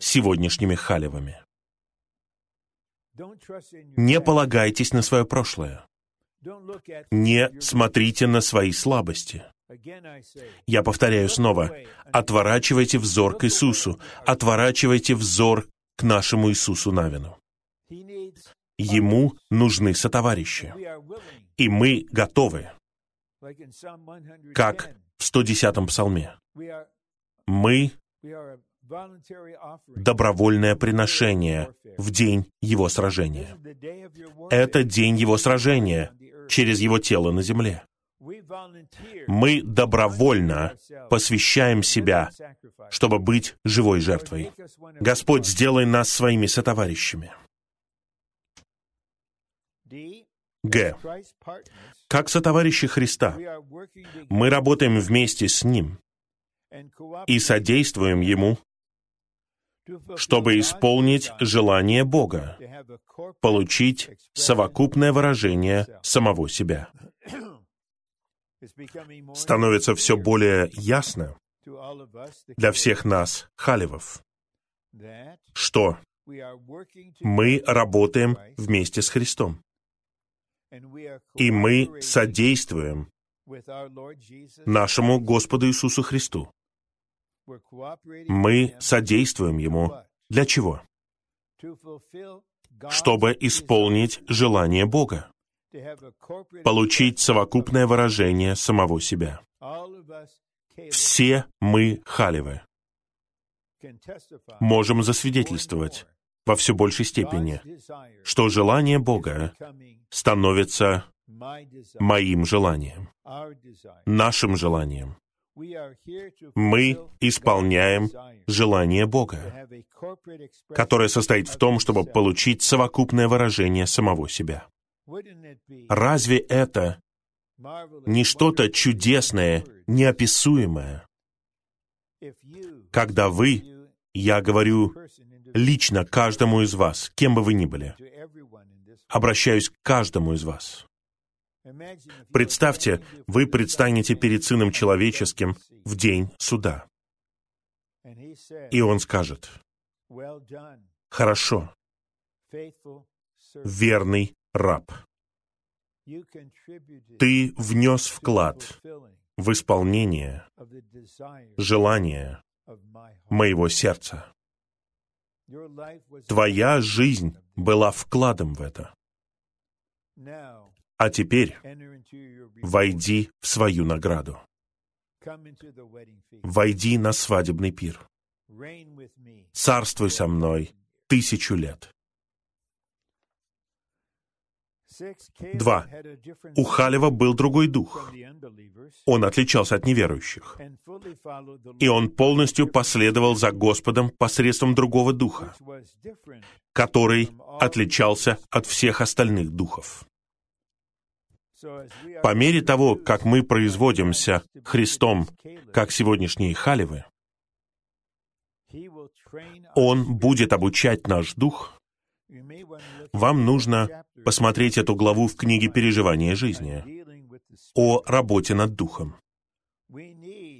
сегодняшними халевами. Не полагайтесь на свое прошлое. Не смотрите на свои слабости. Я повторяю снова, отворачивайте взор к Иисусу, отворачивайте взор к нашему Иисусу Навину. Ему нужны сотоварищи. И мы готовы, как в 110-м псалме. Мы добровольное приношение в день его сражения. Это день его сражения через его тело на земле. Мы добровольно посвящаем себя, чтобы быть живой жертвой. Господь, сделай нас своими сотоварищами. Г. Как сотоварищи Христа, мы работаем вместе с Ним и содействуем Ему, чтобы исполнить желание Бога, получить совокупное выражение самого себя становится все более ясно для всех нас, халевов, что мы работаем вместе с Христом. И мы содействуем нашему Господу Иисусу Христу. Мы содействуем Ему. Для чего? Чтобы исполнить желание Бога получить совокупное выражение самого себя. Все мы халевы. Можем засвидетельствовать во все большей степени, что желание Бога становится моим желанием, нашим желанием. Мы исполняем желание Бога, которое состоит в том, чтобы получить совокупное выражение самого себя. Разве это не что-то чудесное, неописуемое? Когда вы, я говорю лично каждому из вас, кем бы вы ни были, обращаюсь к каждому из вас. Представьте, вы предстанете перед Сыном Человеческим в день суда. И Он скажет, «Хорошо, верный раб, ты внес вклад в исполнение желания моего сердца. Твоя жизнь была вкладом в это. А теперь войди в свою награду. Войди на свадебный пир. Царствуй со мной тысячу лет. Два. У Халева был другой дух. Он отличался от неверующих. И он полностью последовал за Господом посредством другого духа, который отличался от всех остальных духов. По мере того, как мы производимся Христом, как сегодняшние халевы, Он будет обучать наш дух. Вам нужно посмотреть эту главу в книге «Переживания жизни» о работе над духом.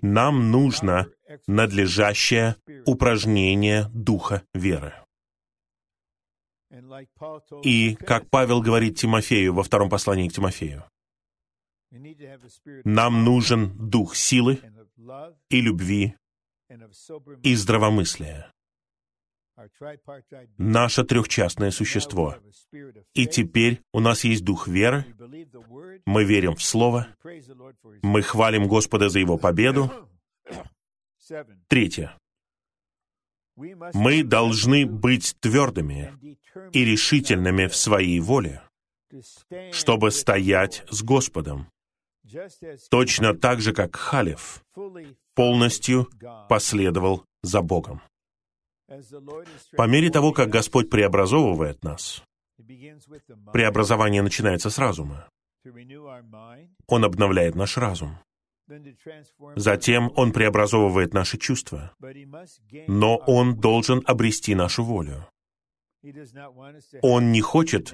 Нам нужно надлежащее упражнение духа веры. И, как Павел говорит Тимофею во втором послании к Тимофею, нам нужен дух силы и любви и здравомыслия. Наше трехчастное существо. И теперь у нас есть дух веры, мы верим в Слово, мы хвалим Господа за Его победу. Третье. Мы должны быть твердыми и решительными в своей воле, чтобы стоять с Господом, точно так же, как Халев полностью последовал за Богом. По мере того, как Господь преобразовывает нас, преобразование начинается с разума. Он обновляет наш разум. Затем Он преобразовывает наши чувства. Но Он должен обрести нашу волю. Он не хочет,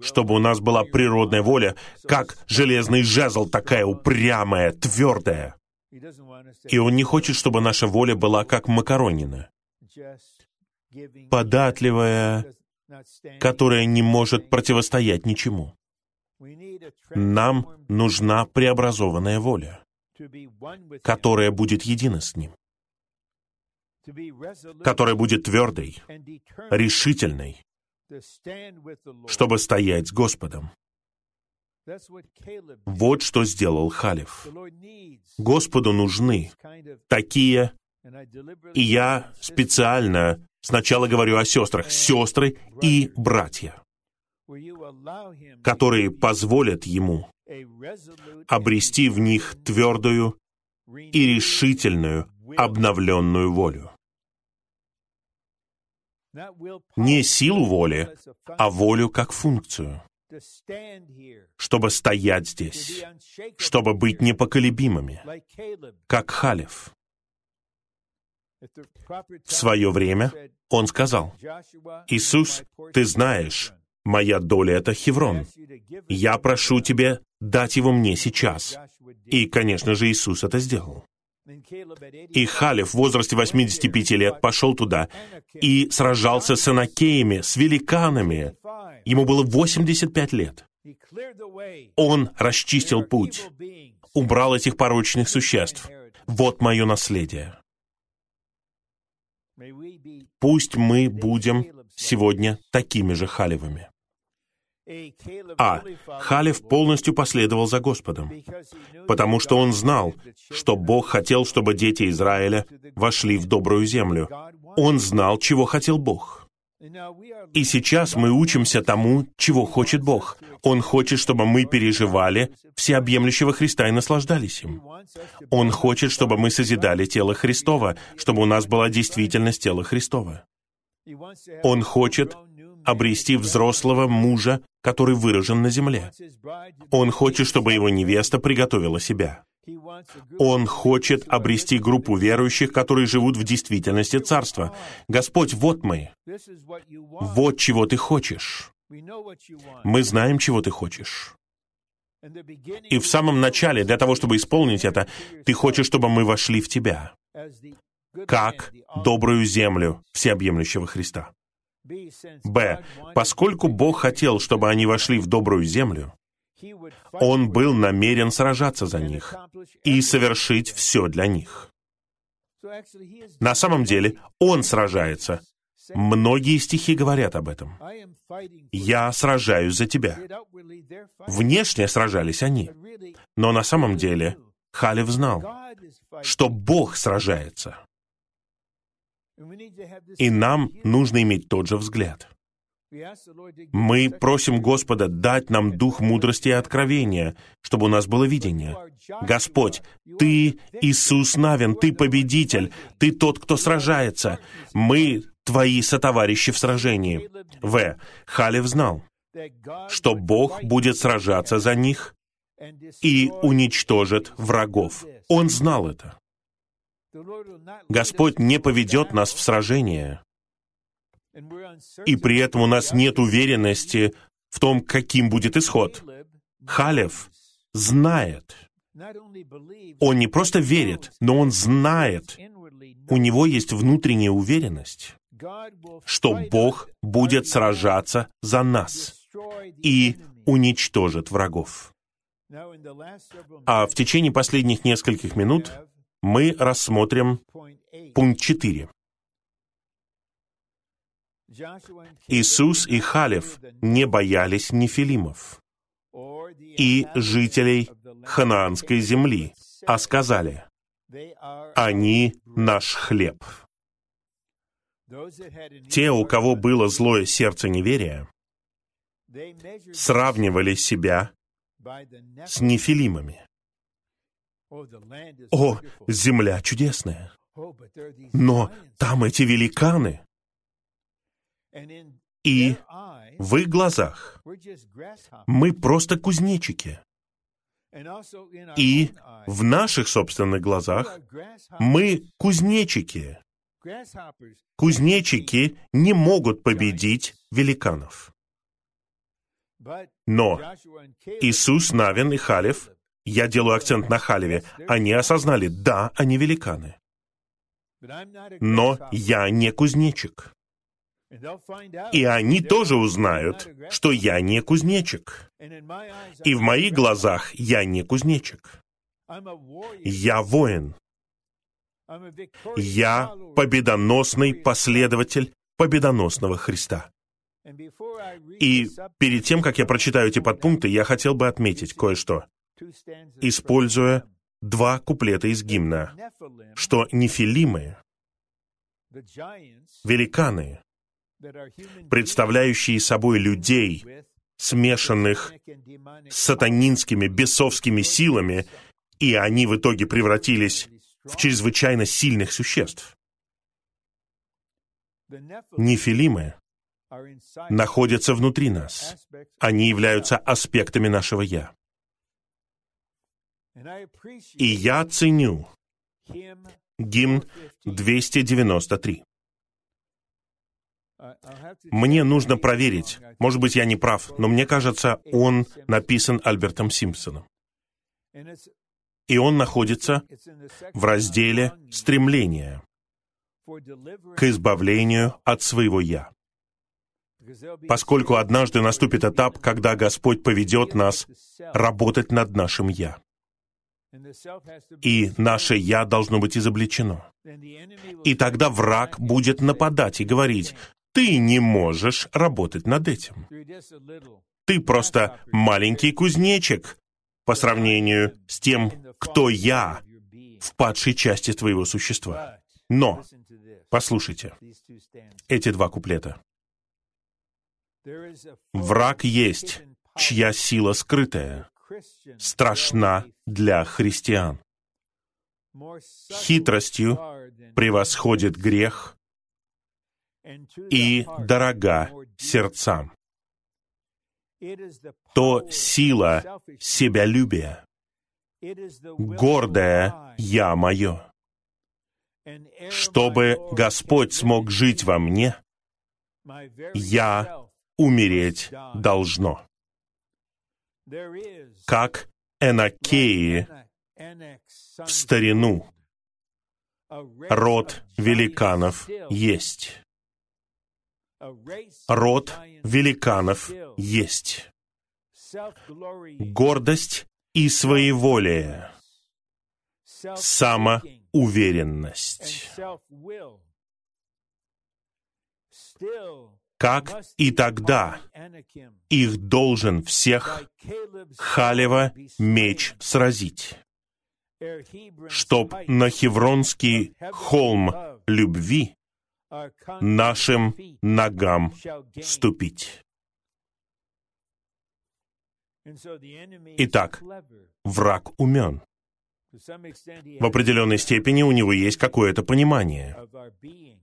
чтобы у нас была природная воля, как железный жезл, такая упрямая, твердая. И Он не хочет, чтобы наша воля была как макаронина, податливая, которая не может противостоять ничему. Нам нужна преобразованная воля, которая будет едина с Ним которая будет твердой, решительной, чтобы стоять с Господом. Вот что сделал Халев. Господу нужны такие, и я специально сначала говорю о сестрах, сестры и братья, которые позволят ему обрести в них твердую и решительную обновленную волю не силу воли, а волю как функцию, чтобы стоять здесь, чтобы быть непоколебимыми, как Халев. В свое время он сказал, «Иисус, ты знаешь, моя доля — это Хеврон. Я прошу тебя дать его мне сейчас». И, конечно же, Иисус это сделал. И Халев в возрасте 85 лет пошел туда и сражался с анакеями, с великанами. Ему было 85 лет. Он расчистил путь, убрал этих порочных существ. Вот мое наследие. Пусть мы будем сегодня такими же халевыми. А. Халев полностью последовал за Господом, потому что он знал, что Бог хотел, чтобы дети Израиля вошли в добрую землю. Он знал, чего хотел Бог. И сейчас мы учимся тому, чего хочет Бог. Он хочет, чтобы мы переживали всеобъемлющего Христа и наслаждались им. Он хочет, чтобы мы созидали тело Христова, чтобы у нас была действительность тела Христова. Он хочет обрести взрослого мужа, который выражен на земле. Он хочет, чтобы его невеста приготовила себя. Он хочет обрести группу верующих, которые живут в действительности Царства. Господь, вот мы. Вот чего Ты хочешь. Мы знаем, чего Ты хочешь. И в самом начале, для того, чтобы исполнить это, Ты хочешь, чтобы мы вошли в Тебя, как добрую землю всеобъемлющего Христа. Б. Поскольку Бог хотел, чтобы они вошли в добрую землю, он был намерен сражаться за них и совершить все для них. На самом деле, Он сражается. Многие стихи говорят об этом. «Я сражаюсь за тебя». Внешне сражались они, но на самом деле Халев знал, что Бог сражается. И нам нужно иметь тот же взгляд. Мы просим Господа дать нам дух мудрости и откровения, чтобы у нас было видение. Господь, Ты Иисус Навин, Ты победитель, Ты тот, кто сражается. Мы Твои сотоварищи в сражении. В. Халев знал, что Бог будет сражаться за них и уничтожит врагов. Он знал это. Господь не поведет нас в сражение, и при этом у нас нет уверенности в том, каким будет исход. Халев знает. Он не просто верит, но он знает. У него есть внутренняя уверенность, что Бог будет сражаться за нас и уничтожит врагов. А в течение последних нескольких минут мы рассмотрим пункт 4. Иисус и Халев не боялись нефилимов и жителей ханаанской земли, а сказали, «Они наш хлеб». Те, у кого было злое сердце неверия, сравнивали себя с нефилимами. О, земля чудесная! Но там эти великаны. И в их глазах мы просто кузнечики. И в наших собственных глазах мы кузнечики. Кузнечики не могут победить великанов. Но Иисус, Навин и Халев, я делаю акцент на Халеве, они осознали, да, они великаны. Но я не кузнечик. И они тоже узнают, что я не кузнечик. И в моих глазах я не кузнечик. Я воин. Я победоносный последователь победоносного Христа. И перед тем, как я прочитаю эти подпункты, я хотел бы отметить кое-что, используя два куплета из гимна, что нефилимы, великаны, представляющие собой людей, смешанных с сатанинскими, бесовскими силами, и они в итоге превратились в чрезвычайно сильных существ. Нефилимы находятся внутри нас. Они являются аспектами нашего «я». И я ценю гимн 293. Мне нужно проверить. Может быть, я не прав, но мне кажется, он написан Альбертом Симпсоном. И он находится в разделе «Стремление» к избавлению от своего «я». Поскольку однажды наступит этап, когда Господь поведет нас работать над нашим «я». И наше «я» должно быть изобличено. И тогда враг будет нападать и говорить, ты не можешь работать над этим. Ты просто маленький кузнечик по сравнению с тем, кто я в падшей части твоего существа. Но, послушайте, эти два куплета. Враг есть, чья сила скрытая, страшна для христиан. Хитростью превосходит грех и дорога сердцам. То сила себялюбия, гордое «я мое». Чтобы Господь смог жить во мне, я умереть должно. Как Энакеи в старину род великанов есть. Род великанов есть. Гордость и своеволие, самоуверенность. Как и тогда их должен всех Халева меч сразить, чтоб на Хевронский холм любви нашим ногам ступить. Итак, враг умен. В определенной степени у него есть какое-то понимание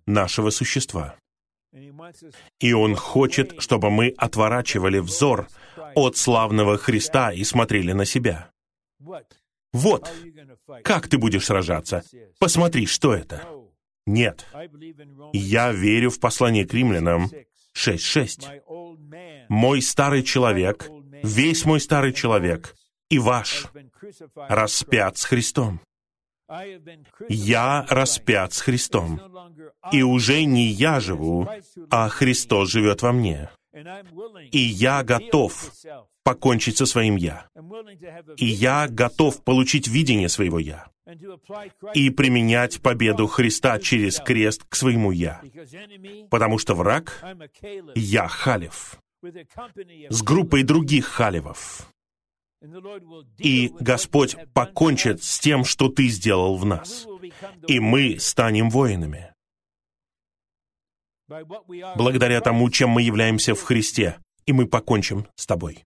нашего существа. И он хочет, чтобы мы отворачивали взор от славного Христа и смотрели на себя. Вот, как ты будешь сражаться? Посмотри, что это. Нет. Я верю в послание к римлянам 6.6. Мой старый человек, весь мой старый человек и ваш распят с Христом. Я распят с Христом, и уже не я живу, а Христос живет во мне. И я готов покончить со своим «я». И я готов получить видение своего «я» и применять победу Христа через крест к своему «я». Потому что враг — я Халев, с группой других Халевов. И Господь покончит с тем, что Ты сделал в нас. И мы станем воинами. Благодаря тому, чем мы являемся в Христе, и мы покончим с Тобой.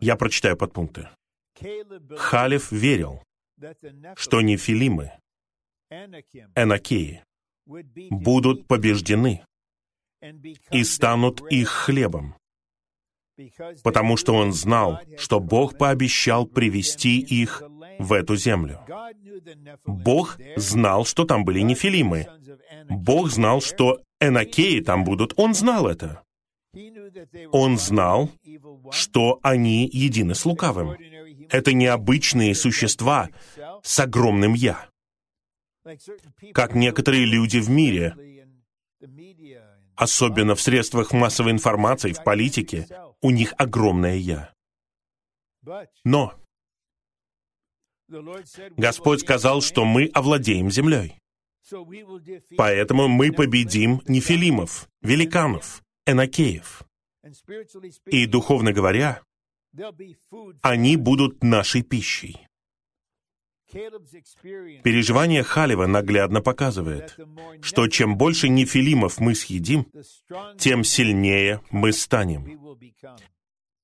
Я прочитаю подпункты. Халев верил, что нефилимы, энакеи, будут побеждены и станут их хлебом, потому что он знал, что Бог пообещал привести их в эту землю. Бог знал, что там были нефилимы. Бог знал, что энакеи там будут. Он знал это. Он знал, что они едины с лукавым. Это необычные существа с огромным «я». Как некоторые люди в мире, особенно в средствах массовой информации, в политике, у них огромное «я». Но Господь сказал, что мы овладеем землей. Поэтому мы победим нефилимов, великанов, энакеев. И, духовно говоря, они будут нашей пищей. Переживание Халева наглядно показывает, что чем больше нефилимов мы съедим, тем сильнее мы станем.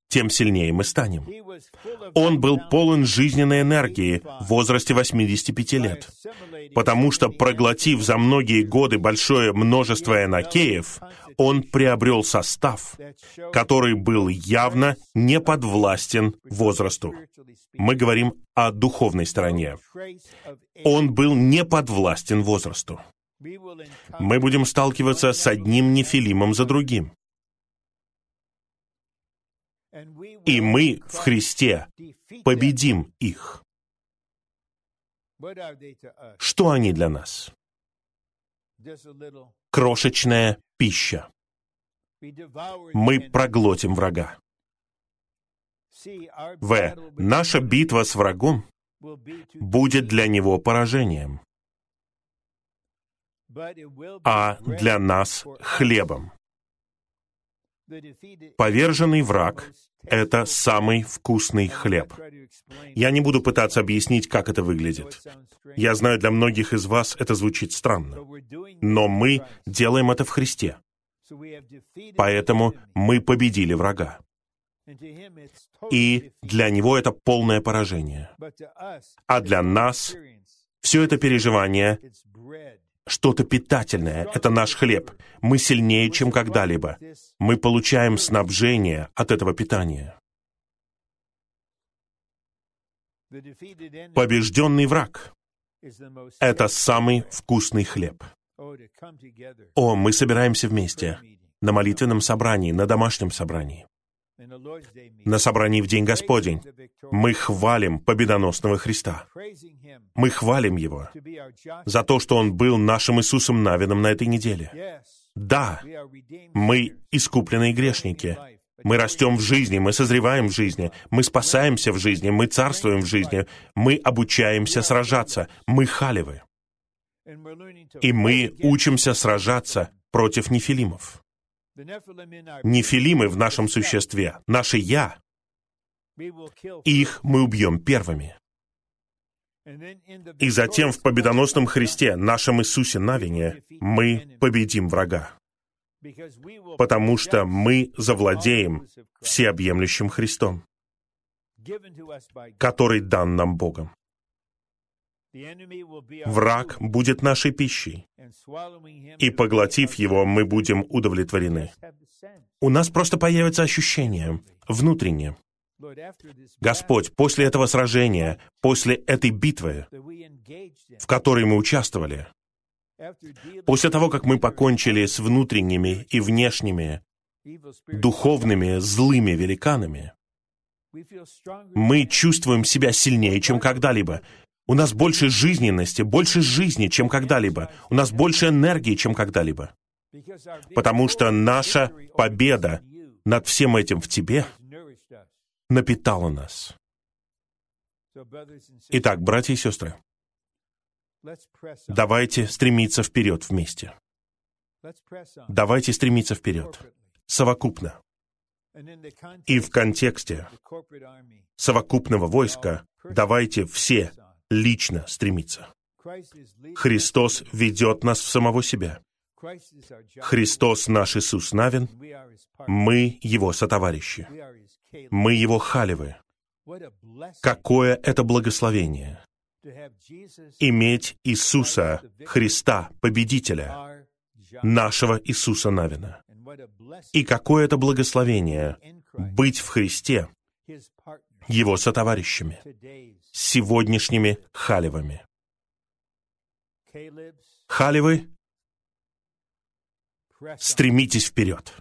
Тем сильнее мы станем. Он был полон жизненной энергии в возрасте 85 лет, потому что, проглотив за многие годы большое множество энакеев, он приобрел состав, который был явно не подвластен возрасту. Мы говорим о духовной стороне. Он был не подвластен возрасту. Мы будем сталкиваться с одним нефилимом за другим. И мы в Христе победим их. Что они для нас? Крошечная пища. Мы проглотим врага. В. Наша битва с врагом будет для него поражением, а для нас — хлебом. Поверженный враг — это самый вкусный хлеб. Я не буду пытаться объяснить, как это выглядит. Я знаю, для многих из вас это звучит странно. Но мы делаем это в Христе. Поэтому мы победили врага. И для него это полное поражение. А для нас все это переживание что-то питательное. Это наш хлеб. Мы сильнее, чем когда-либо. Мы получаем снабжение от этого питания. Побежденный враг — это самый вкусный хлеб. О, мы собираемся вместе на молитвенном собрании, на домашнем собрании, на собрании в День Господень. Мы хвалим победоносного Христа. Мы хвалим Его за то, что Он был нашим Иисусом Навином на этой неделе. Да, мы искупленные грешники. Мы растем в жизни, мы созреваем в жизни, мы спасаемся в жизни, мы царствуем в жизни, мы обучаемся сражаться, мы халивы. И мы учимся сражаться против нефилимов. Нефилимы в нашем существе, наше «я», их мы убьем первыми. И затем в победоносном Христе, нашем Иисусе Навине, мы победим врага потому что мы завладеем всеобъемлющим Христом, который дан нам Богом. Враг будет нашей пищей, и, поглотив его, мы будем удовлетворены. У нас просто появится ощущение внутреннее. Господь, после этого сражения, после этой битвы, в которой мы участвовали, После того, как мы покончили с внутренними и внешними, духовными злыми великанами, мы чувствуем себя сильнее, чем когда-либо. У нас больше жизненности, больше жизни, чем когда-либо. У нас больше энергии, чем когда-либо. Потому что наша победа над всем этим в тебе напитала нас. Итак, братья и сестры, Давайте стремиться вперед вместе. Давайте стремиться вперед, совокупно. И в контексте совокупного войска давайте все лично стремиться. Христос ведет нас в самого себя. Христос наш Иисус Навин, мы Его сотоварищи. Мы Его халивы. Какое это благословение! иметь Иисуса Христа, победителя, нашего Иисуса Навина. И какое это благословение быть в Христе Его сотоварищами, сегодняшними халивами. Халивы, стремитесь вперед.